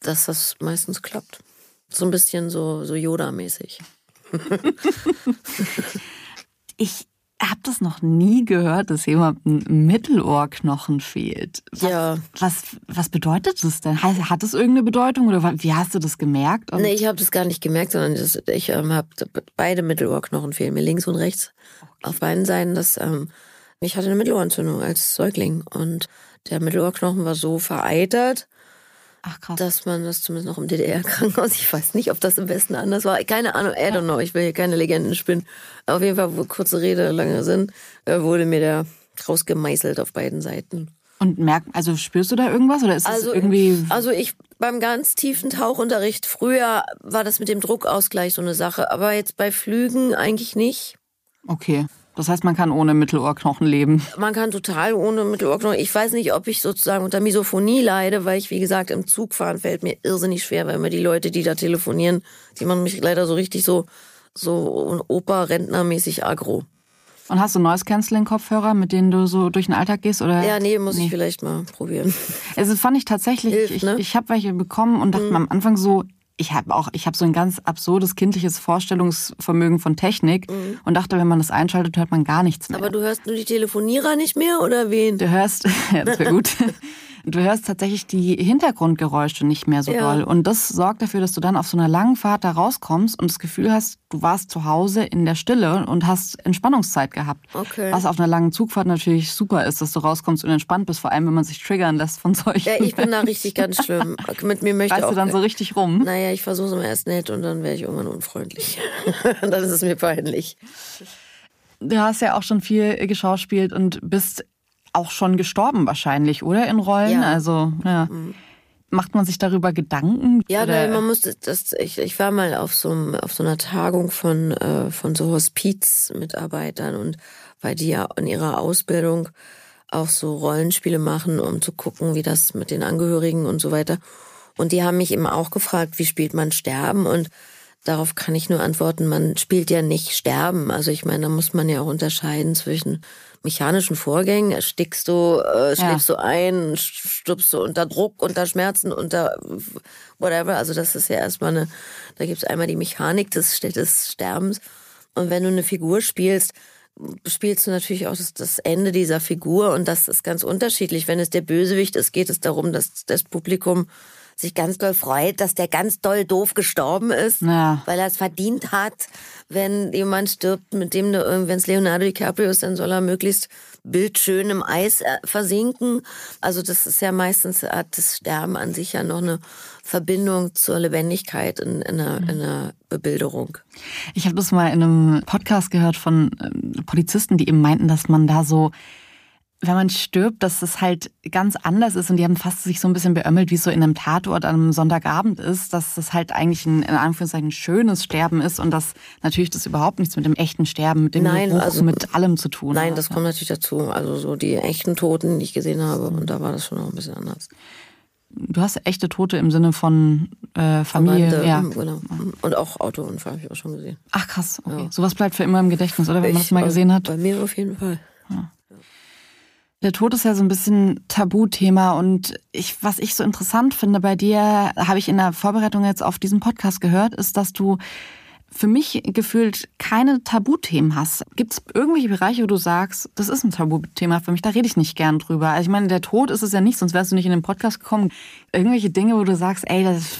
dass das meistens klappt. So ein bisschen so, so Yoda-mäßig. ich habe das noch nie gehört, dass jemandem ein Mittelohrknochen fehlt. Was, ja. Was, was bedeutet das denn? Hat das irgendeine Bedeutung oder wie hast du das gemerkt? Und nee, ich habe das gar nicht gemerkt, sondern das, ich ähm, habe beide Mittelohrknochen fehlen mir, links und rechts. Okay. Auf beiden Seiten. Das, ähm, ich hatte eine Mittelohrentzündung als Säugling und der Mittelohrknochen war so vereitert, Ach, krass. Dass man das zumindest noch im DDR-Krankenhaus, ich weiß nicht, ob das im Westen anders war. Keine Ahnung, I don't know, ich will hier keine Legenden spinnen. Auf jeden Fall, kurze Rede, lange Sinn, äh, wurde mir der rausgemeißelt auf beiden Seiten. Und merkt, also spürst du da irgendwas oder ist also, das irgendwie? Also ich beim ganz tiefen Tauchunterricht früher war das mit dem Druckausgleich so eine Sache, aber jetzt bei Flügen eigentlich nicht. Okay. Das heißt, man kann ohne Mittelohrknochen leben. Man kann total ohne Mittelohrknochen. Ich weiß nicht, ob ich sozusagen unter Misophonie leide, weil ich, wie gesagt, im Zug fahren fällt mir irrsinnig schwer, weil immer die Leute, die da telefonieren, die machen mich leider so richtig so, so Opa-Rentnermäßig agro. Und hast du Noise Canceling Kopfhörer, mit denen du so durch den Alltag gehst oder? Ja, nee, muss nee. ich vielleicht mal probieren. Also fand ich tatsächlich, Hilft, ich, ne? ich habe welche bekommen und dachte mhm. am Anfang so, ich habe auch, ich habe so ein ganz absurdes kindliches Vorstellungsvermögen von Technik mhm. und dachte, wenn man das einschaltet, hört man gar nichts mehr. Aber du hörst nur die Telefonierer nicht mehr oder wen? Du hörst, ja, das wäre gut. Du hörst tatsächlich die Hintergrundgeräusche nicht mehr so ja. doll. Und das sorgt dafür, dass du dann auf so einer langen Fahrt da rauskommst und das Gefühl hast, du warst zu Hause in der Stille und hast Entspannungszeit gehabt. Okay. Was auf einer langen Zugfahrt natürlich super ist, dass du rauskommst und entspannt bist, vor allem wenn man sich triggern lässt von solchen. Ja, ich bin da richtig ganz schlimm. Mit mir möchte weißt auch. du dann so richtig rum? Naja, ich versuche es immer erst nett und dann werde ich irgendwann unfreundlich. dann ist es mir peinlich. Du hast ja auch schon viel geschauspielt und bist auch schon gestorben wahrscheinlich, oder in Rollen? Ja. Also, ja. Mhm. Macht man sich darüber Gedanken? Ja, oder? nein, man musste das. Ich, ich war mal auf so, auf so einer Tagung von äh, von so Hospiz-Mitarbeitern und weil die ja in ihrer Ausbildung auch so Rollenspiele machen, um zu gucken, wie das mit den Angehörigen und so weiter. Und die haben mich eben auch gefragt, wie spielt man Sterben? Und darauf kann ich nur antworten, man spielt ja nicht Sterben. Also ich meine, da muss man ja auch unterscheiden zwischen mechanischen Vorgängen. Erstickst du, äh, schläfst ja. du ein, stirbst du unter Druck, unter Schmerzen, unter whatever. Also das ist ja erstmal eine, da gibt es einmal die Mechanik des, des Sterbens. Und wenn du eine Figur spielst, spielst du natürlich auch das, das, Ende dieser Figur und das ist ganz unterschiedlich. Wenn es der Bösewicht ist, geht es darum, dass das Publikum sich ganz doll freut, dass der ganz doll doof gestorben ist, ja. weil er es verdient hat. Wenn jemand stirbt, mit dem du, wenn es Leonardo DiCaprio ist, dann soll er möglichst bildschön im Eis äh, versinken. Also das ist ja meistens hat das Sterben an sich ja noch eine Verbindung zur Lebendigkeit in, in, einer, in einer Bebilderung. Ich habe das mal in einem Podcast gehört von ähm, Polizisten, die eben meinten, dass man da so wenn man stirbt, dass es halt ganz anders ist und die haben fast sich so ein bisschen beömmelt, wie es so in einem Tatort an einem Sonntagabend ist, dass das halt eigentlich ein, in Anführungszeichen, schönes Sterben ist und dass natürlich das überhaupt nichts mit dem echten Sterben, mit dem nein, Geruch, also, mit allem zu tun Nein, hat. das kommt natürlich dazu. Also so die echten Toten, die ich gesehen habe und da war das schon auch ein bisschen anders. Du hast echte Tote im Sinne von äh, Familie, Verwandte, ja. Genau. Und auch Autounfall habe ich auch schon gesehen. Ach krass, okay. Ja. Sowas bleibt für immer im Gedächtnis, oder wenn man das mal gesehen hat? Bei mir auf jeden Fall. Der Tod ist ja so ein bisschen Tabuthema und ich, was ich so interessant finde bei dir, habe ich in der Vorbereitung jetzt auf diesen Podcast gehört, ist, dass du für mich gefühlt keine Tabuthemen hast. Gibt es irgendwelche Bereiche, wo du sagst, das ist ein Tabuthema für mich, da rede ich nicht gern drüber. Also ich meine, der Tod ist es ja nicht, sonst wärst du nicht in den Podcast gekommen. Irgendwelche Dinge, wo du sagst, ey, das,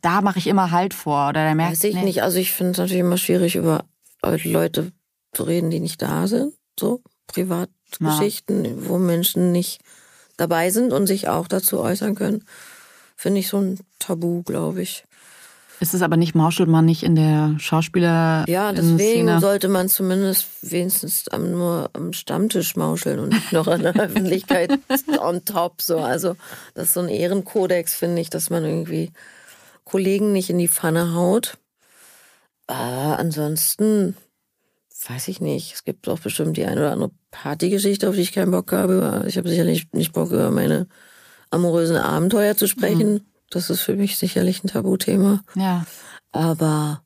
da mache ich immer Halt vor oder da merkst Weiß ich nee. nicht. Also ich finde es natürlich immer schwierig, über Leute zu reden, die nicht da sind. So Privatgeschichten, wo Menschen nicht dabei sind und sich auch dazu äußern können. Finde ich so ein Tabu, glaube ich. Ist es aber nicht, mauschelt man nicht in der Schauspieler Ja, deswegen sollte man zumindest wenigstens am, nur am Stammtisch mauscheln und nicht noch in der Öffentlichkeit on top. So. Also das ist so ein Ehrenkodex, finde ich, dass man irgendwie Kollegen nicht in die Pfanne haut. Äh, ansonsten weiß ich nicht. Es gibt auch bestimmt die eine oder andere Partygeschichte, auf die ich keinen Bock habe. Ich habe sicherlich nicht Bock, über meine amorösen Abenteuer zu sprechen. Das ist für mich sicherlich ein Tabuthema. Ja. Aber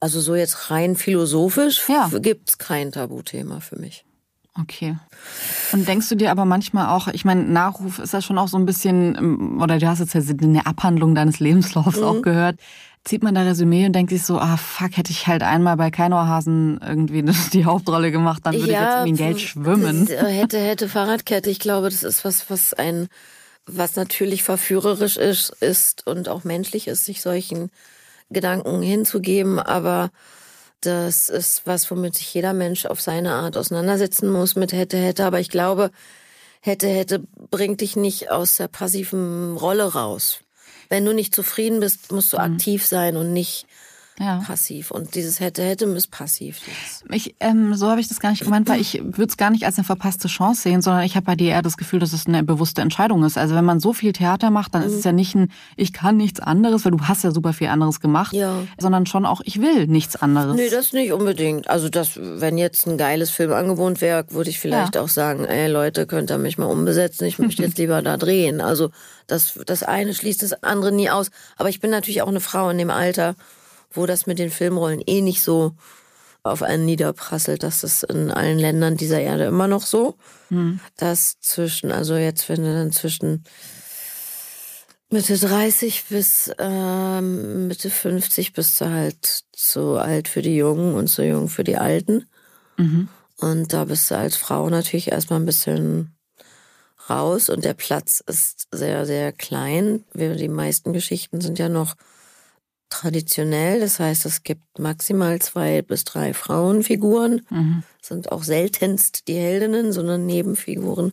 also so jetzt rein philosophisch Ja. gibt's kein Tabuthema für mich. Okay. Und denkst du dir aber manchmal auch, ich meine, Nachruf ist ja schon auch so ein bisschen, ähm, oder du hast jetzt ja eine Abhandlung deines Lebenslaufs Mhm. auch gehört. Zieht man da Resümee und denkt sich so, ah fuck, hätte ich halt einmal bei Keinohrhasen irgendwie die Hauptrolle gemacht, dann würde ich jetzt in Geld schwimmen. Äh, hätte, hätte Fahrradkette. Ich glaube, das ist was, was ein, was natürlich verführerisch ist, ist und auch menschlich ist, sich solchen Gedanken hinzugeben. Aber das ist was, womit sich jeder Mensch auf seine Art auseinandersetzen muss mit hätte, hätte. Aber ich glaube, hätte, hätte bringt dich nicht aus der passiven Rolle raus. Wenn du nicht zufrieden bist, musst du aktiv sein und nicht Ja. passiv. Und dieses hätte, hätte ist passiv. Ich, ähm, so habe ich das gar nicht gemeint, weil ich würde es gar nicht als eine verpasste Chance sehen, sondern ich habe bei dir eher das Gefühl, dass es eine bewusste Entscheidung ist. Also wenn man so viel Theater macht, dann ist es ja nicht ein, ich kann nichts anderes, weil du hast ja super viel anderes gemacht, Ja. sondern schon auch, ich will nichts anderes. Nee, das nicht unbedingt. Also das, wenn jetzt ein geiles Filmangebot wäre, würde ich vielleicht Ja. auch sagen, ey Leute, könnt ihr mich mal umbesetzen, ich möchte jetzt lieber da drehen. Also das, das eine schließt das andere nie aus. Aber ich bin natürlich auch eine Frau in dem Alter, wo das mit den Filmrollen eh nicht so auf einen niederprasselt. Das ist in allen Ländern dieser Erde immer noch so. Dass zwischen, also jetzt, wenn du dann zwischen Mitte 30 bis ähm, Mitte 50 bist du halt zu alt für die Jungen und zu jung für die Alten. Mhm. Und da bist du als Frau natürlich erstmal ein bisschen raus und der Platz ist sehr, sehr klein. Die meisten Geschichten sind ja noch traditionell. Das heißt, es gibt maximal zwei bis drei Frauenfiguren. Mhm. Sind auch seltenst die Heldinnen, sondern Nebenfiguren,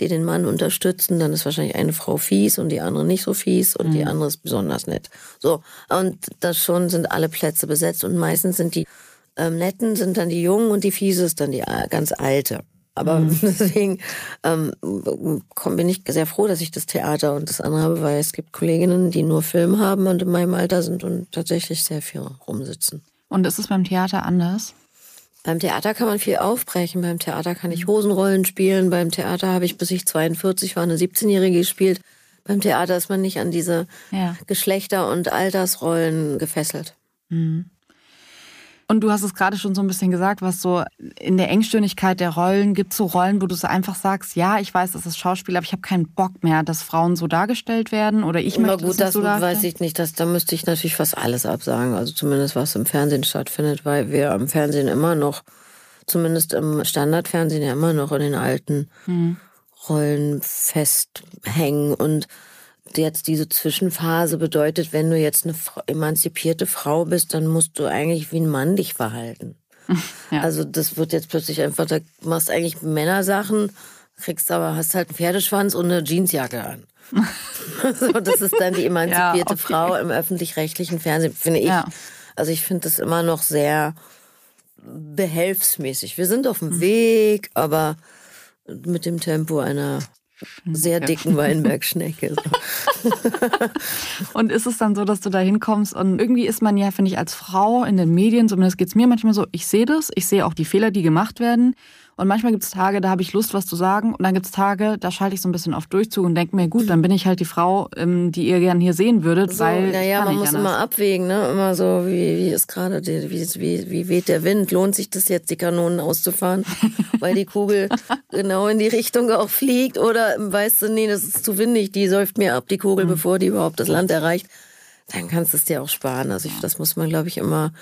die den Mann unterstützen. Dann ist wahrscheinlich eine Frau fies und die andere nicht so fies und mhm. die andere ist besonders nett. So. Und das schon sind alle Plätze besetzt und meistens sind die ähm, Netten sind dann die Jungen und die Fiese ist dann die äh, ganz Alte. Aber mhm. deswegen ähm, bin ich sehr froh, dass ich das Theater und das andere habe, weil es gibt Kolleginnen, die nur Film haben und in meinem Alter sind und tatsächlich sehr viel rumsitzen. Und ist es beim Theater anders? Beim Theater kann man viel aufbrechen. Beim Theater kann ich Hosenrollen spielen. Beim Theater habe ich, bis ich 42 war, eine 17-Jährige gespielt. Beim Theater ist man nicht an diese ja. Geschlechter- und Altersrollen gefesselt. Mhm. Und du hast es gerade schon so ein bisschen gesagt, was so in der Engstirnigkeit der Rollen gibt so Rollen, wo du so einfach sagst, ja, ich weiß, das ist Schauspiel, aber ich habe keinen Bock mehr, dass Frauen so dargestellt werden oder ich möchte gut, das, das so weiß ich nicht, dass da müsste ich natürlich fast alles absagen, also zumindest was im Fernsehen stattfindet, weil wir am Fernsehen immer noch zumindest im Standardfernsehen ja immer noch in den alten mhm. Rollen festhängen. Und jetzt diese Zwischenphase bedeutet, wenn du jetzt eine emanzipierte Frau bist, dann musst du eigentlich wie ein Mann dich verhalten. Ja. Also das wird jetzt plötzlich einfach, da machst eigentlich Männersachen, kriegst aber, hast halt einen Pferdeschwanz und eine Jeansjacke an. so, das ist dann die emanzipierte ja, okay. Frau im öffentlich-rechtlichen Fernsehen, finde ich. Ja. Also ich finde das immer noch sehr behelfsmäßig. Wir sind auf dem mhm. Weg, aber mit dem Tempo einer sehr dicken Weinbergschnecke. So. und ist es dann so, dass du da hinkommst und irgendwie ist man ja, finde ich, als Frau in den Medien, zumindest geht es mir manchmal so, ich sehe das, ich sehe auch die Fehler, die gemacht werden. Und manchmal gibt es Tage, da habe ich Lust, was zu sagen. Und dann gibt es Tage, da schalte ich so ein bisschen auf Durchzug und denke mir, gut, dann bin ich halt die Frau, ähm, die ihr gern hier sehen würdet. So, weil naja, man muss anders. immer abwägen, ne? Immer so, wie, wie ist gerade, wie, wie, wie weht der Wind? Lohnt sich das jetzt, die Kanonen auszufahren? weil die Kugel genau in die Richtung auch fliegt? Oder weißt du, nee, das ist zu windig, die säuft mir ab, die Kugel, mhm. bevor die überhaupt das Land erreicht. Dann kannst du es dir auch sparen. Also ich, das muss man, glaube ich, immer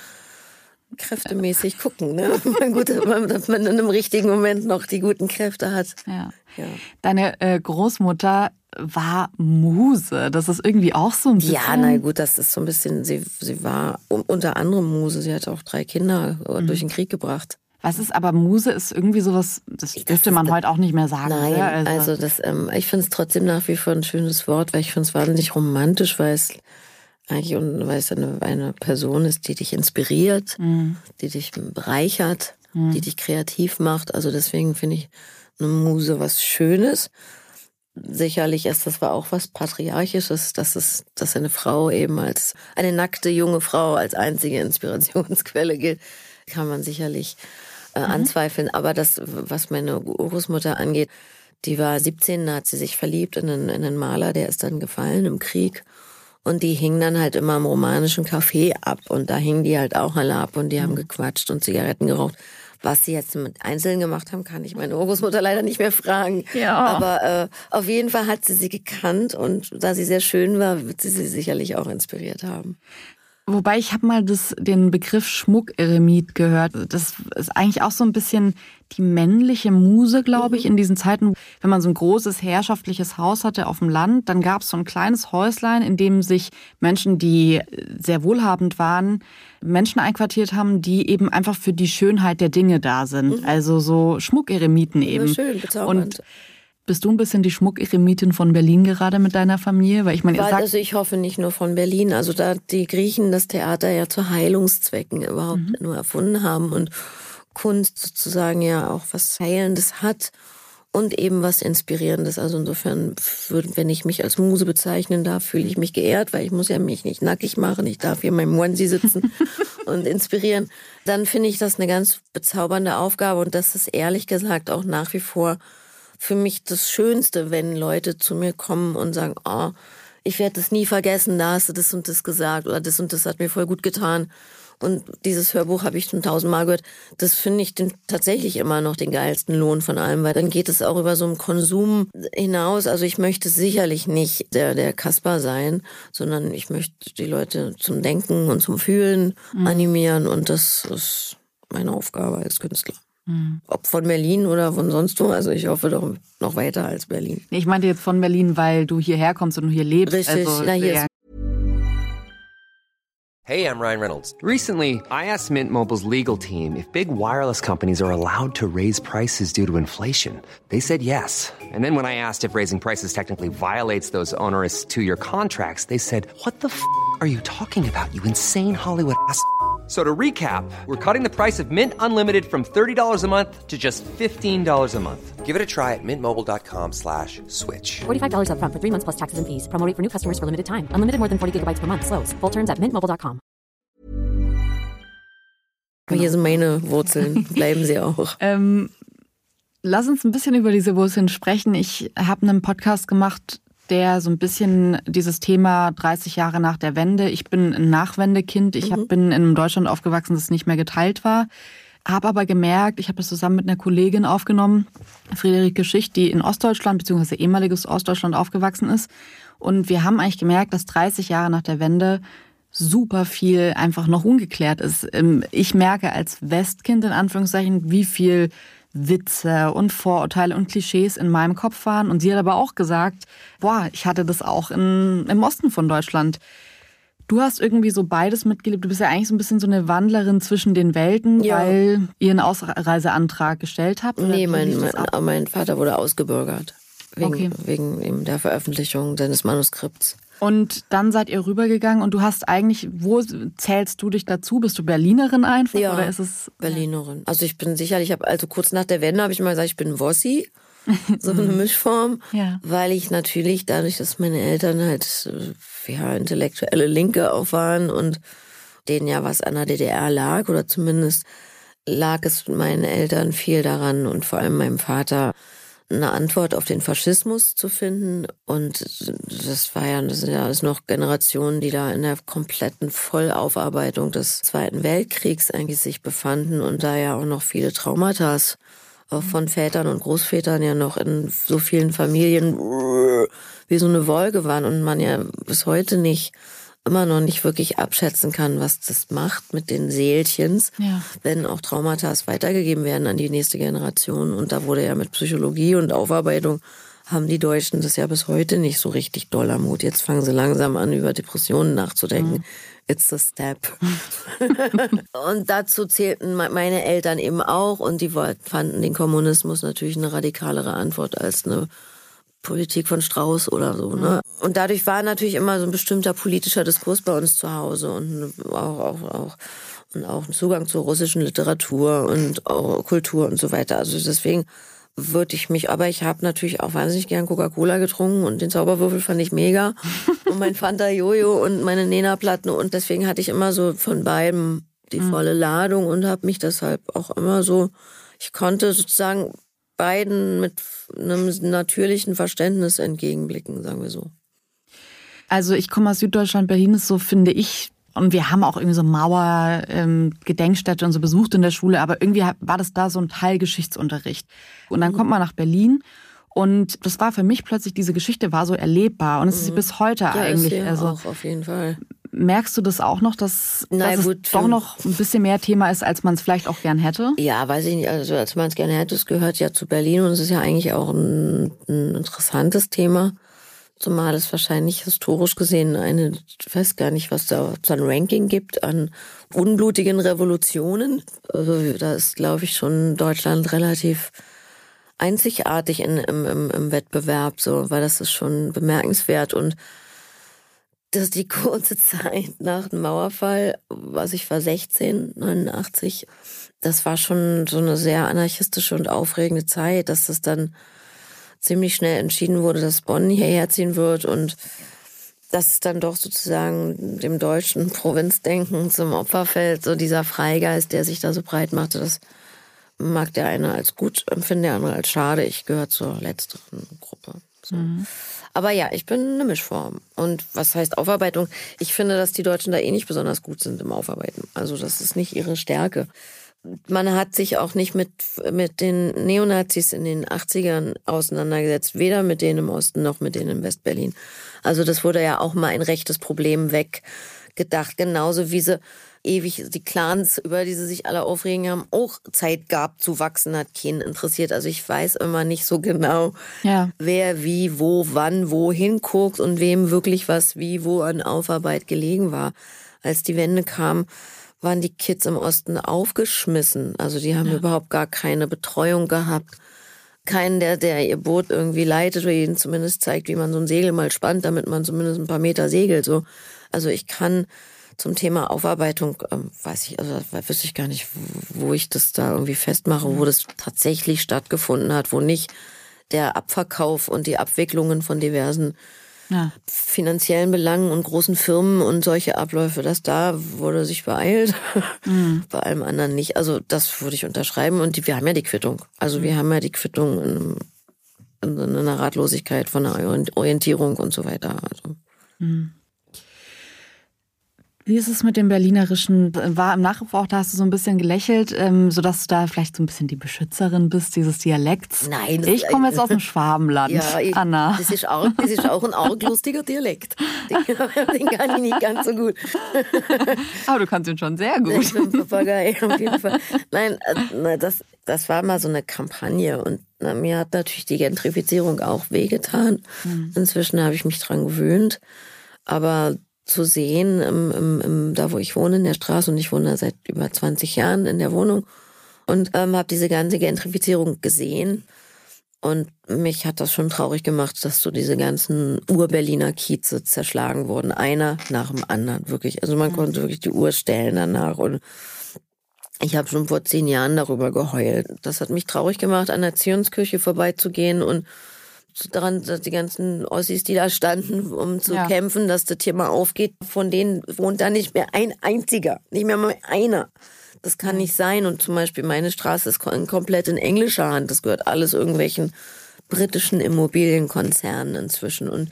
kräftemäßig gucken, ne? Gut, dass man in einem richtigen Moment noch die guten Kräfte hat. Ja. ja. Deine äh, Großmutter war Muse. Das ist irgendwie auch so ein bisschen. Ja, na gut, das ist so ein bisschen. Sie, sie war unter anderem Muse. Sie hat auch drei Kinder mhm. durch den Krieg gebracht. Was ist aber Muse ist irgendwie sowas, das dürfte man heute auch nicht mehr sagen. Nein, also, also das, ähm, ich finde es trotzdem nach wie vor ein schönes Wort, weil ich finde es wahnsinnig romantisch, weil es eigentlich, und weil es eine, eine Person ist, die dich inspiriert, mhm. die dich bereichert, mhm. die dich kreativ macht. Also deswegen finde ich eine Muse was Schönes. Sicherlich ist das war auch was Patriarchisches, dass es, dass eine Frau eben als eine nackte junge Frau als einzige Inspirationsquelle gilt, kann man sicherlich äh, mhm. anzweifeln. Aber das, was meine Großmutter angeht, die war 17, da hat sie sich verliebt in einen, in einen Maler, der ist dann gefallen im Krieg. Und die hingen dann halt immer im romanischen Café ab. Und da hingen die halt auch alle ab und die haben mhm. gequatscht und Zigaretten geraucht. Was sie jetzt mit Einzelnen gemacht haben, kann ich meine Urgroßmutter leider nicht mehr fragen. Ja. Aber äh, auf jeden Fall hat sie sie gekannt und da sie sehr schön war, wird sie sie sicherlich auch inspiriert haben. Wobei ich habe mal das, den Begriff Schmuckeremit gehört. Das ist eigentlich auch so ein bisschen die männliche Muse, glaube ich, mhm. in diesen Zeiten. Wenn man so ein großes herrschaftliches Haus hatte auf dem Land, dann gab es so ein kleines Häuslein, in dem sich Menschen, die sehr wohlhabend waren, Menschen einquartiert haben, die eben einfach für die Schönheit der Dinge da sind. Mhm. Also so Schmuckeremiten eben. Ja, schön, bezaubernd. Und bist du ein bisschen die Schmuckeremitin von Berlin gerade mit deiner Familie? Weil ich meine, sagt also ich hoffe nicht nur von Berlin. Also da die Griechen das Theater ja zu Heilungszwecken überhaupt mhm. nur erfunden haben und Kunst sozusagen ja auch was Heilendes hat und eben was Inspirierendes. Also insofern, wenn ich mich als Muse bezeichnen darf, fühle ich mich geehrt, weil ich muss ja mich nicht nackig machen. Ich darf hier in meinem Onesie sitzen und inspirieren. Dann finde ich das eine ganz bezaubernde Aufgabe und das ist ehrlich gesagt auch nach wie vor für mich das Schönste, wenn Leute zu mir kommen und sagen, oh, ich werde das nie vergessen, da hast du das und das gesagt oder das und das hat mir voll gut getan. Und dieses Hörbuch habe ich schon tausendmal gehört. Das finde ich den, tatsächlich immer noch den geilsten Lohn von allem, weil dann geht es auch über so einen Konsum hinaus. Also ich möchte sicherlich nicht der, der Kasper sein, sondern ich möchte die Leute zum Denken und zum Fühlen mhm. animieren und das ist meine Aufgabe als Künstler. Mhm. Ob von Berlin oder von sonst wo. Also ich hoffe doch noch weiter als Berlin. Ich meinte jetzt von Berlin, weil du hierher kommst und hier lebst. Richtig, also, na hier Hey, I'm Ryan Reynolds. Recently, I asked Mint Mobile's legal team if big wireless companies are allowed to raise prices due to inflation. They said yes. And then when I asked if raising prices technically violates those onerous two-year contracts, they said, "What the f*** are you talking about? You insane Hollywood ass." So to recap, we're cutting the price of Mint Unlimited from $30 a month to just $15 a month. Give it a try at mintmobile.com slash switch. $45 up front for three months plus taxes and fees. Promo for new customers for limited time. Unlimited more than 40 gigabytes per month. Slows. Full terms at mintmobile.com. Hier sind meine Wurzeln. Bleiben sie auch. ähm, lass uns ein bisschen über diese Wurzeln sprechen. Ich habe einen Podcast gemacht der so ein bisschen dieses Thema 30 Jahre nach der Wende. Ich bin ein Nachwendekind. Ich mhm. bin in einem Deutschland aufgewachsen, das nicht mehr geteilt war. Habe aber gemerkt, ich habe das zusammen mit einer Kollegin aufgenommen, Friederike Schicht, die in Ostdeutschland bzw. ehemaliges Ostdeutschland aufgewachsen ist. Und wir haben eigentlich gemerkt, dass 30 Jahre nach der Wende super viel einfach noch ungeklärt ist. Ähm, ich merke als Westkind in Anführungszeichen, wie viel Witze und Vorurteile und Klischees in meinem Kopf waren. Und sie hat aber auch gesagt, boah, ich hatte das auch in, im Osten von Deutschland. Du hast irgendwie so beides mitgelebt. Du bist ja eigentlich so ein bisschen so eine Wandlerin zwischen den Welten, ja. weil ihr einen Ausreiseantrag gestellt habt. Nee, mein, mein, mein, Vater wurde ausgebürgert. Wegen, okay. wegen der Veröffentlichung seines Manuskripts. Und dann seid ihr rübergegangen und du hast eigentlich, wo zählst du dich dazu? Bist du Berlinerin einfach ja, oder ist es Berlinerin? Also ich bin sicher, ich habe also kurz nach der Wende habe ich mal gesagt, ich bin Wossi, so eine Mischform, ja. weil ich natürlich dadurch, dass meine Eltern halt ja intellektuelle Linke auch waren und denen ja was an der DDR lag oder zumindest lag es meinen Eltern viel daran und vor allem meinem Vater eine Antwort auf den Faschismus zu finden. Und das war ja, das sind ja alles noch Generationen, die da in der kompletten Vollaufarbeitung des Zweiten Weltkriegs eigentlich sich befanden und da ja auch noch viele Traumata von Vätern und Großvätern ja noch in so vielen Familien wie so eine Wolke waren und man ja bis heute nicht immer noch nicht wirklich abschätzen kann, was das macht mit den Seelchens, ja. wenn auch Traumata weitergegeben werden an die nächste Generation. Und da wurde ja mit Psychologie und Aufarbeitung haben die Deutschen das ja bis heute nicht so richtig doll am Mut. Jetzt fangen sie langsam an, über Depressionen nachzudenken. Mhm. It's the step. und dazu zählten meine Eltern eben auch und die fanden den Kommunismus natürlich eine radikalere Antwort als eine Politik von Strauß oder so. Ne? Und dadurch war natürlich immer so ein bestimmter politischer Diskurs bei uns zu Hause und auch, auch, auch, und auch ein Zugang zur russischen Literatur und Kultur und so weiter. Also deswegen würde ich mich, aber ich habe natürlich auch wahnsinnig gern Coca-Cola getrunken und den Zauberwürfel fand ich mega und mein Fanta Jojo und meine Nena-Platten und deswegen hatte ich immer so von beidem die mhm. volle Ladung und habe mich deshalb auch immer so, ich konnte sozusagen beiden mit einem natürlichen Verständnis entgegenblicken, sagen wir so. Also ich komme aus Süddeutschland, Berlin ist so, finde ich, und wir haben auch irgendwie so Mauer, ähm, Gedenkstätte und so besucht in der Schule, aber irgendwie war das da so ein Teil Geschichtsunterricht. Und dann mhm. kommt man nach Berlin und das war für mich plötzlich, diese Geschichte war so erlebbar und es ist mhm. bis heute ja, eigentlich. Ist also auch auf jeden Fall. Merkst du das auch noch, dass, Na, dass gut, es doch noch ein bisschen mehr Thema ist, als man es vielleicht auch gern hätte? Ja, weiß ich nicht. Also als man es gerne hätte, es gehört ja zu Berlin und es ist ja eigentlich auch ein, ein interessantes Thema. Zumal es wahrscheinlich historisch gesehen eine, ich weiß gar nicht, was da so ein Ranking gibt an unblutigen Revolutionen. Also da ist, glaube ich, schon Deutschland relativ einzigartig in, im, im, im Wettbewerb, so, weil das ist schon bemerkenswert und dass die kurze Zeit nach dem Mauerfall, was ich war 16, 89, das war schon so eine sehr anarchistische und aufregende Zeit, dass das dann ziemlich schnell entschieden wurde, dass Bonn hierher ziehen wird und dass es dann doch sozusagen dem deutschen Provinzdenken zum Opfer fällt, so dieser Freigeist, der sich da so breit machte, das mag der eine als gut empfinden, der andere als schade. Ich gehöre zur letzteren Gruppe. So. Mhm. Aber ja, ich bin eine Mischform. Und was heißt Aufarbeitung? Ich finde, dass die Deutschen da eh nicht besonders gut sind im Aufarbeiten. Also das ist nicht ihre Stärke. Man hat sich auch nicht mit, mit den Neonazis in den 80ern auseinandergesetzt, weder mit denen im Osten noch mit denen in Westberlin. Also das wurde ja auch mal ein rechtes Problem weggedacht, genauso wie sie ewig die Clans, über die sie sich alle aufregen haben, auch Zeit gab zu wachsen, hat keinen interessiert. Also ich weiß immer nicht so genau, ja. wer wie, wo, wann, wo hinguckt und wem wirklich was wie, wo an Aufarbeit gelegen war. Als die Wende kam, waren die Kids im Osten aufgeschmissen. Also die haben ja. überhaupt gar keine Betreuung gehabt. Keinen, der, der ihr Boot irgendwie leitet oder ihnen zumindest zeigt, wie man so ein Segel mal spannt, damit man zumindest ein paar Meter segelt. So. Also ich kann zum Thema Aufarbeitung, ähm, weiß ich, also wüsste ich gar nicht, wo ich das da irgendwie festmache, wo das tatsächlich stattgefunden hat, wo nicht der Abverkauf und die Abwicklungen von diversen ja. finanziellen Belangen und großen Firmen und solche Abläufe, dass da wurde sich beeilt, mhm. bei allem anderen nicht. Also das würde ich unterschreiben und die, wir haben ja die Quittung. Also mhm. wir haben ja die Quittung in, in, in einer Ratlosigkeit von der Orientierung und so weiter. Also. Mhm. Wie ist es mit dem Berlinerischen? War im Nachruf auch, da hast du so ein bisschen gelächelt, ähm, sodass du da vielleicht so ein bisschen die Beschützerin bist, dieses Dialekts. Nein. Ich komme jetzt aus dem Schwabenland, ja, ich, Anna. Das ist, auch, das ist auch ein arg lustiger Dialekt. Den, den, kann ich nicht ganz so gut. Aber du kannst ihn schon sehr gut. Ich bin Papagei, auf jeden Fall. Nein, äh, das, das war mal so eine Kampagne und na, mir hat natürlich die Gentrifizierung auch wehgetan. Mhm. Inzwischen habe ich mich dran gewöhnt. Aber zu sehen, im, im, im, da wo ich wohne, in der Straße. Und ich wohne seit über 20 Jahren in der Wohnung und ähm, habe diese ganze Gentrifizierung gesehen. Und mich hat das schon traurig gemacht, dass so diese ganzen Ur-Berliner Kieze zerschlagen wurden. Einer nach dem anderen, wirklich. Also man mhm. konnte wirklich die Uhr stellen danach. Und ich habe schon vor zehn Jahren darüber geheult. Das hat mich traurig gemacht, an der Zionskirche vorbeizugehen und daran, dass die ganzen Ossis, die da standen, um zu ja. kämpfen, dass das Thema aufgeht, von denen wohnt da nicht mehr ein einziger, nicht mehr mal einer. Das kann nicht sein. Und zum Beispiel meine Straße ist komplett in englischer Hand. Das gehört alles irgendwelchen britischen Immobilienkonzernen inzwischen. Und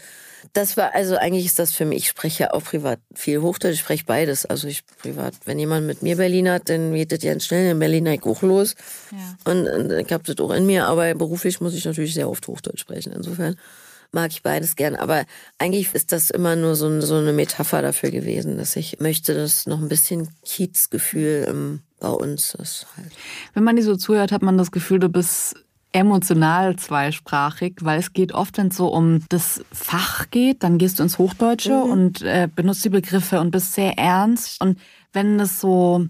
das war, also eigentlich ist das für mich, ich spreche auch privat viel Hochdeutsch, ich spreche beides. Also ich privat, wenn jemand mit mir Berlin hat, dann mietet ja schnell in Berlin auch los. Ja. Und, und ich habe das auch in mir, aber beruflich muss ich natürlich sehr oft Hochdeutsch sprechen. Insofern mag ich beides gern. Aber eigentlich ist das immer nur so, so eine Metapher dafür gewesen, dass ich möchte, dass noch ein bisschen Kiezgefühl ähm, bei uns ist. Halt. Wenn man die so zuhört, hat man das Gefühl, du bist emotional zweisprachig, weil es geht oft, wenn es so um das Fach geht, dann gehst du ins Hochdeutsche mhm. und äh, benutzt die Begriffe und bist sehr ernst. Und wenn es so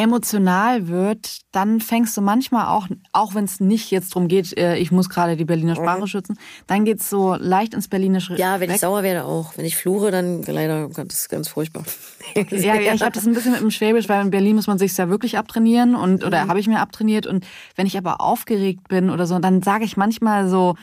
emotional wird, dann fängst du manchmal auch, auch wenn es nicht jetzt darum geht, äh, ich muss gerade die Berliner Sprache mhm. schützen, dann geht es so leicht ins Berlinische. Ja, wenn weg. ich sauer werde auch. Wenn ich fluche, dann leider das ist ganz furchtbar. ja, ja, ich habe das ein bisschen mit dem Schwäbisch, weil in Berlin muss man sich ja wirklich abtrainieren und oder mhm. habe ich mir abtrainiert und wenn ich aber aufgeregt bin oder so, dann sage ich manchmal so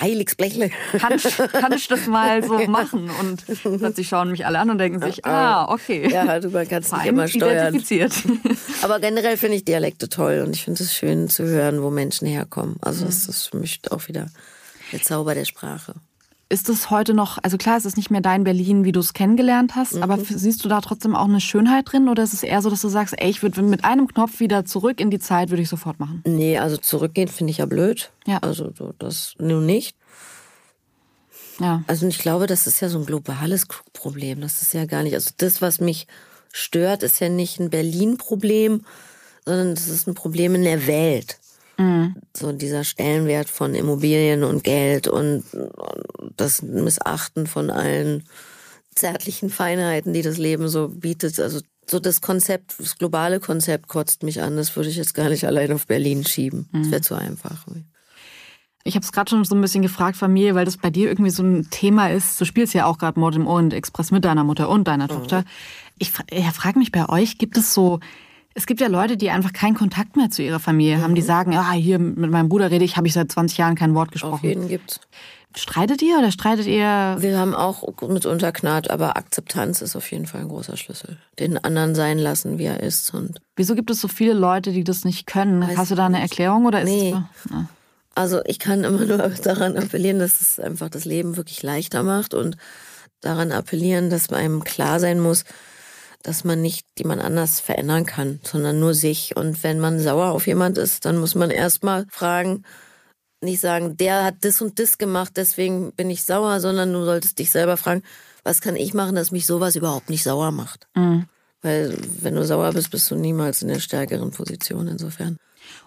Heiligsblechle. Kann ich, kann ich das mal so machen? Und plötzlich schauen mich alle an und denken sich, ah, okay. Ja, du kannst dich immer steuern. Aber generell finde ich Dialekte toll und ich finde es schön zu hören, wo Menschen herkommen. Also das ist für mich auch wieder der Zauber der Sprache. Ist es heute noch, also klar, es ist nicht mehr dein Berlin, wie du es kennengelernt hast, mhm. aber siehst du da trotzdem auch eine Schönheit drin oder ist es eher so, dass du sagst, ey, ich würde mit einem Knopf wieder zurück in die Zeit, würde ich sofort machen? Nee, also zurückgehen finde ich ja blöd. Ja. Also das nun nicht. Ja. Also ich glaube, das ist ja so ein globales Problem. Das ist ja gar nicht, also das, was mich stört, ist ja nicht ein Berlin-Problem, sondern das ist ein Problem in der Welt. Mhm. So dieser Stellenwert von Immobilien und Geld und das Missachten von allen zärtlichen Feinheiten, die das Leben so bietet. Also so das Konzept, das globale Konzept kotzt mich an. Das würde ich jetzt gar nicht allein auf Berlin schieben. Das wäre mhm. zu einfach. Ich habe es gerade schon so ein bisschen gefragt, Familie, weil das bei dir irgendwie so ein Thema ist. Du spielst ja auch gerade Mord im Orient Express mit deiner Mutter und deiner mhm. Tochter. Ich ja, frage mich bei euch, gibt es so es gibt ja Leute, die einfach keinen Kontakt mehr zu ihrer Familie mhm. haben, die mhm. sagen, ah, hier mit meinem Bruder rede ich, habe ich seit 20 Jahren kein Wort gesprochen. Auf jeden gibt's. Streitet ihr oder streitet ihr? Wir haben auch mitunter Knat, aber Akzeptanz ist auf jeden Fall ein großer Schlüssel. Den anderen sein lassen, wie er ist. Und Wieso gibt es so viele Leute, die das nicht können? Hast du da eine Erklärung oder ist nee. es? Ja. Also ich kann immer nur daran appellieren, dass es einfach das Leben wirklich leichter macht und daran appellieren, dass einem klar sein muss, dass man nicht jemand anders verändern kann, sondern nur sich. Und wenn man sauer auf jemand ist, dann muss man erstmal fragen, nicht sagen, der hat das und das gemacht, deswegen bin ich sauer, sondern du solltest dich selber fragen, was kann ich machen, dass mich sowas überhaupt nicht sauer macht. Mhm. Weil wenn du sauer bist, bist du niemals in der stärkeren Position insofern.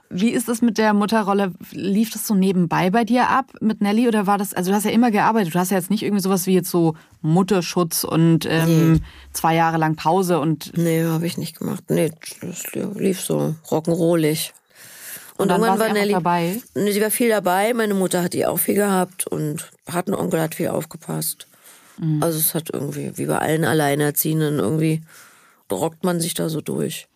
Wie ist das mit der Mutterrolle? Lief das so nebenbei bei dir ab mit Nelly oder war das, also du hast ja immer gearbeitet, du hast ja jetzt nicht irgendwie sowas wie jetzt so Mutterschutz und ähm, nee. zwei Jahre lang Pause und... Nee, habe ich nicht gemacht. Nee, das lief so rock'n'rollig. Und, und irgendwann war Nelly dabei? Sie war viel dabei, meine Mutter hat die auch viel gehabt und Patenonkel hat viel aufgepasst. Mhm. Also es hat irgendwie, wie bei allen Alleinerziehenden, irgendwie rockt man sich da so durch.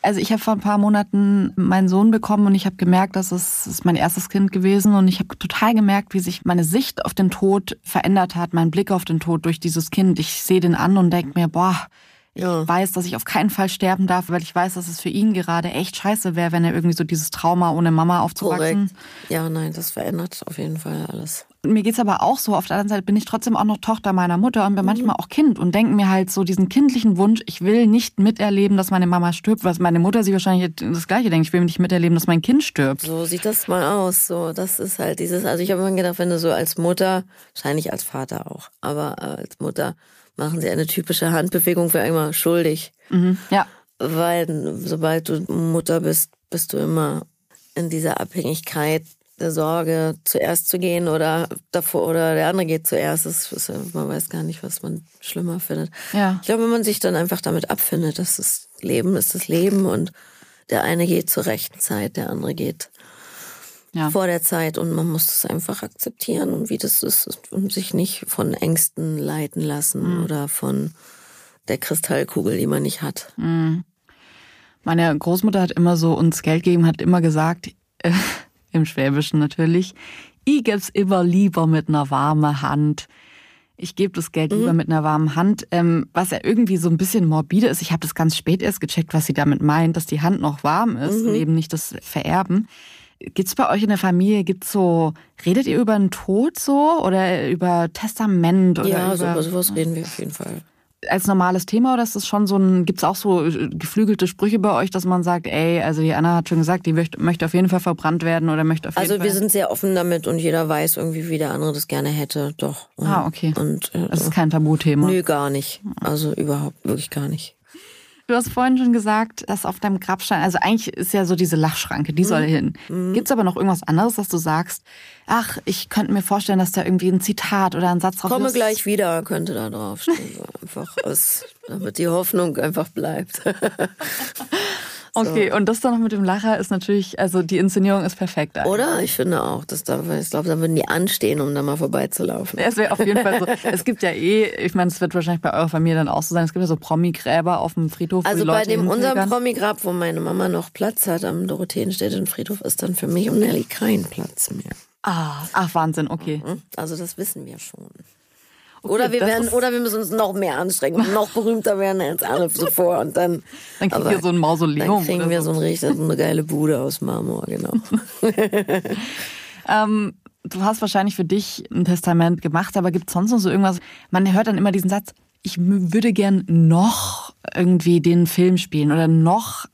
Also ich habe vor ein paar Monaten meinen Sohn bekommen und ich habe gemerkt, dass es ist mein erstes Kind gewesen und ich habe total gemerkt, wie sich meine Sicht auf den Tod verändert hat, mein Blick auf den Tod durch dieses Kind. Ich sehe den an und denke mir, boah, ich ja. weiß, dass ich auf keinen Fall sterben darf, weil ich weiß, dass es für ihn gerade echt scheiße wäre, wenn er irgendwie so dieses Trauma ohne Mama aufzuwachsen. Korrekt. Ja, nein, das verändert auf jeden Fall alles. Mir geht's aber auch so, auf der anderen Seite bin ich trotzdem auch noch Tochter meiner Mutter und bin mhm. manchmal auch Kind und denke mir halt so diesen kindlichen Wunsch, ich will nicht miterleben, dass meine Mama stirbt, was meine Mutter sich wahrscheinlich das Gleiche denkt, ich will nicht miterleben, dass mein Kind stirbt. So sieht das mal aus, so, das ist halt dieses, also ich habe immer gedacht, wenn du so als Mutter, wahrscheinlich als Vater auch, aber als Mutter machen sie eine typische Handbewegung für einmal schuldig. Mhm. Ja. Weil sobald du Mutter bist, bist du immer in dieser Abhängigkeit der Sorge, zuerst zu gehen oder davor oder der andere geht zuerst. Ist, man weiß gar nicht, was man schlimmer findet. Ja. Ich glaube, wenn man sich dann einfach damit abfindet, dass das Leben ist das Leben und der eine geht zur rechten Zeit, der andere geht ja. vor der Zeit und man muss es einfach akzeptieren und wie das ist und sich nicht von Ängsten leiten lassen mhm. oder von der Kristallkugel, die man nicht hat. Mhm. Meine Großmutter hat immer so uns Geld gegeben, hat immer gesagt, im Schwäbischen natürlich, ich geb's immer lieber mit einer warmen Hand. Ich gebe das Geld lieber mhm. mit einer warmen Hand, ähm, was ja irgendwie so ein bisschen morbide ist. Ich habe das ganz spät erst gecheckt, was sie damit meint, dass die Hand noch warm ist mhm. und eben nicht das Vererben. Gibt's bei euch in der Familie, gibt's so, redet ihr über den Tod so oder über Testament? Oder ja, über, sowas reden wir auf jeden Fall. Als normales Thema oder ist das schon so ein, gibt's auch so äh, geflügelte Sprüche bei euch, dass man sagt, ey, also die Anna hat schon gesagt, die möchte, möchte auf jeden Fall verbrannt werden oder möchte auf jeden also Fall. Also wir sind sehr offen damit und jeder weiß irgendwie, wie der andere das gerne hätte, doch. Ah, okay. Und, äh, das ist kein Tabuthema. Nö, gar nicht. Also überhaupt, wirklich gar nicht. Du hast vorhin schon gesagt, dass auf deinem Grabstein, also eigentlich ist ja so diese Lachschranke, die soll mhm. hin. Mhm. Gibt es aber noch irgendwas anderes, dass du sagst, ach, ich könnte mir vorstellen, dass da irgendwie ein Zitat oder ein Satz drauf Komme ist? Komme gleich wieder, könnte da draufstehen. Einfach aus, damit die Hoffnung einfach bleibt. Okay, und das dann noch mit dem Lacher ist natürlich, also die Inszenierung ist perfekt. Eigentlich. Oder? Ich finde auch. Das darf, ich glaube, da würden die anstehen, um da mal vorbeizulaufen. Es wäre auf jeden Fall so. Es gibt ja eh, ich meine, es wird wahrscheinlich bei eurer Familie dann auch so sein, es gibt ja so Promi-Gräber auf dem Friedhof. Also bei dem unserem Promi-Grab, wo meine Mama noch Platz hat, am Dorotheenstädtischen Friedhof, ist dann für mich und Nelly kein Platz mehr. Ah, ach Wahnsinn, okay. Mhm. Also das wissen wir schon. Okay, oder wir werden, oder wir müssen uns noch mehr anstrengen und noch berühmter werden als alle zuvor und dann. Dann kriegen wir so ein Mausoleum. Dann kriegen wir so, ein richtig, eine geile Bude aus Marmor, genau. ähm, du hast wahrscheinlich für dich ein Testament gemacht, aber gibt es sonst noch so irgendwas? Man hört dann immer diesen Satz, ich würde gern noch irgendwie den Film spielen oder noch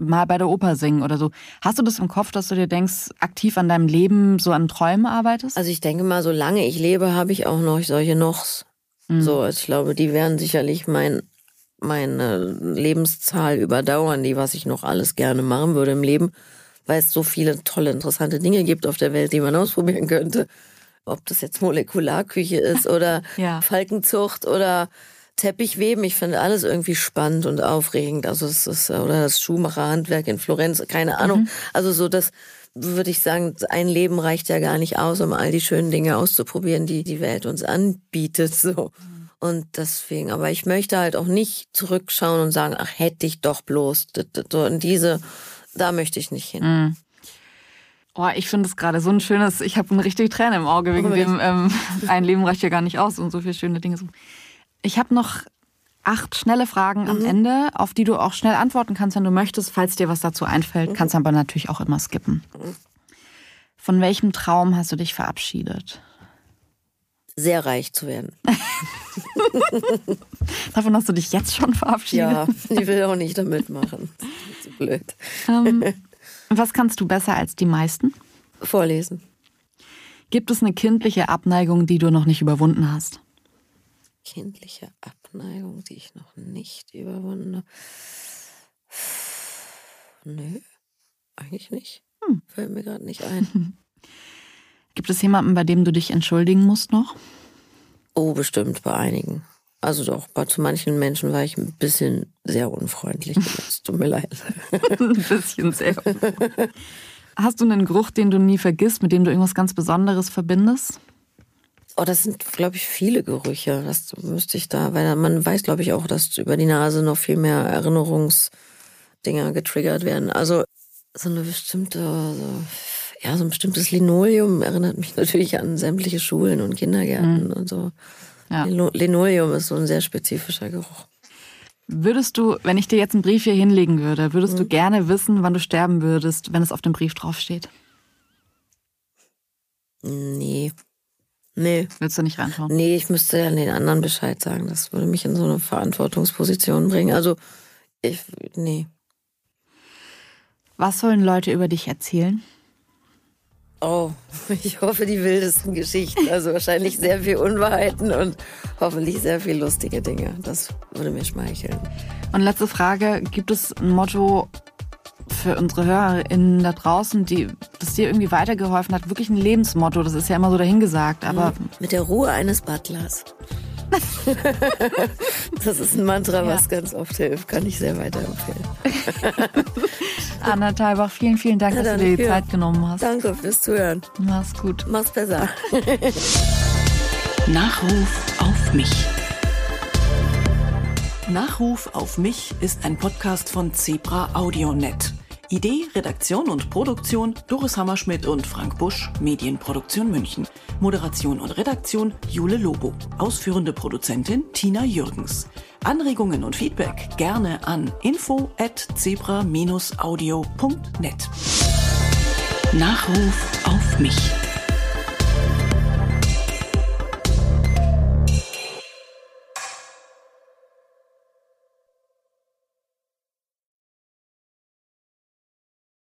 mal bei der Oper singen oder so. Hast du das im Kopf, dass du dir denkst, aktiv an deinem Leben so an Träumen arbeitest? Also ich denke mal, solange ich lebe, habe ich auch noch solche Nochs. Mhm. So, ich glaube, die werden sicherlich mein, meine Lebenszahl überdauern, die, was ich noch alles gerne machen würde im Leben, weil es so viele tolle, interessante Dinge gibt auf der Welt, die man ausprobieren könnte. Ob das jetzt Molekularküche ist oder ja. Falkenzucht oder Teppichweben, ich finde alles irgendwie spannend und aufregend. Also es ist, oder das Schuhmacherhandwerk in Florenz, keine Ahnung. Mhm. Also so das würde ich sagen, ein Leben reicht ja gar nicht aus, um all die schönen Dinge auszuprobieren, die die Welt uns anbietet. So. Und deswegen, aber ich möchte halt auch nicht zurückschauen und sagen, ach, hätte ich doch bloß. So in diese, da möchte ich nicht hin. Mhm. Oh, ich finde es gerade so ein schönes, ich habe eine richtige Träne im Auge wegen oh, dem, ähm, ein Leben reicht ja gar nicht aus und so viele schöne Dinge. Ich habe noch acht schnelle Fragen mhm. am Ende, auf die du auch schnell antworten kannst, wenn du möchtest. Falls dir was dazu einfällt, mhm. kannst du aber natürlich auch immer skippen. Von welchem Traum hast du dich verabschiedet? Sehr reich zu werden. Davon hast du dich jetzt schon verabschiedet? Ja, ich will auch nicht damit machen. Zu blöd. Ähm, was kannst du besser als die meisten? Vorlesen. Gibt es eine kindliche Abneigung, die du noch nicht überwunden hast? Kindliche Abneigung, die ich noch nicht überwunden habe. Nö, eigentlich nicht. Hm. Fällt mir gerade nicht ein. Gibt es jemanden, bei dem du dich entschuldigen musst noch? Oh, bestimmt bei einigen. Also doch, bei zu manchen Menschen war ich ein bisschen sehr unfreundlich. Es tut mir leid. ein bisschen sehr. Hast du einen Geruch, den du nie vergisst, mit dem du irgendwas ganz Besonderes verbindest? Oh, das sind, glaube ich, viele Gerüche. Das müsste ich da, weil man weiß, glaube ich, auch, dass über die Nase noch viel mehr Erinnerungsdinger getriggert werden. Also so eine bestimmte, so, ja, so ein bestimmtes Linoleum erinnert mich natürlich an sämtliche Schulen und Kindergärten mhm. und so. Ja. Linoleum ist so ein sehr spezifischer Geruch. Würdest du, wenn ich dir jetzt einen Brief hier hinlegen würde, würdest mhm. du gerne wissen, wann du sterben würdest, wenn es auf dem Brief draufsteht? Nee. Nee. Willst du nicht reinschauen? Nee, ich müsste ja den anderen Bescheid sagen. Das würde mich in so eine Verantwortungsposition bringen. Also, ich, nee. Was sollen Leute über dich erzählen? Oh, ich hoffe die wildesten Geschichten. Also wahrscheinlich sehr viel Unwahrheiten und hoffentlich sehr viel lustige Dinge. Das würde mir schmeicheln. Und letzte Frage, gibt es ein Motto für unsere HörerInnen da draußen, die das dir irgendwie weitergeholfen hat? Wirklich ein Lebensmotto, das ist ja immer so dahingesagt, aber... Mhm. Mit der Ruhe eines Butlers. das ist ein Mantra, ja. was ganz oft hilft. Kann ich sehr weiterempfehlen. Anna Thalbach, vielen, vielen Dank, dass du dir die Zeit genommen hast. Danke fürs Zuhören. Mach's gut. Mach's besser. Nachruf auf mich. Nachruf auf mich ist ein Podcast von Zebra AudioNet. Idee, Redaktion und Produktion Doris Hammerschmidt und Frank Busch, Medienproduktion München. Moderation und Redaktion Jule Lobo. Ausführende Produzentin Tina Jürgens. Anregungen und Feedback gerne an info at zebra-audio.net. Nachruf auf mich.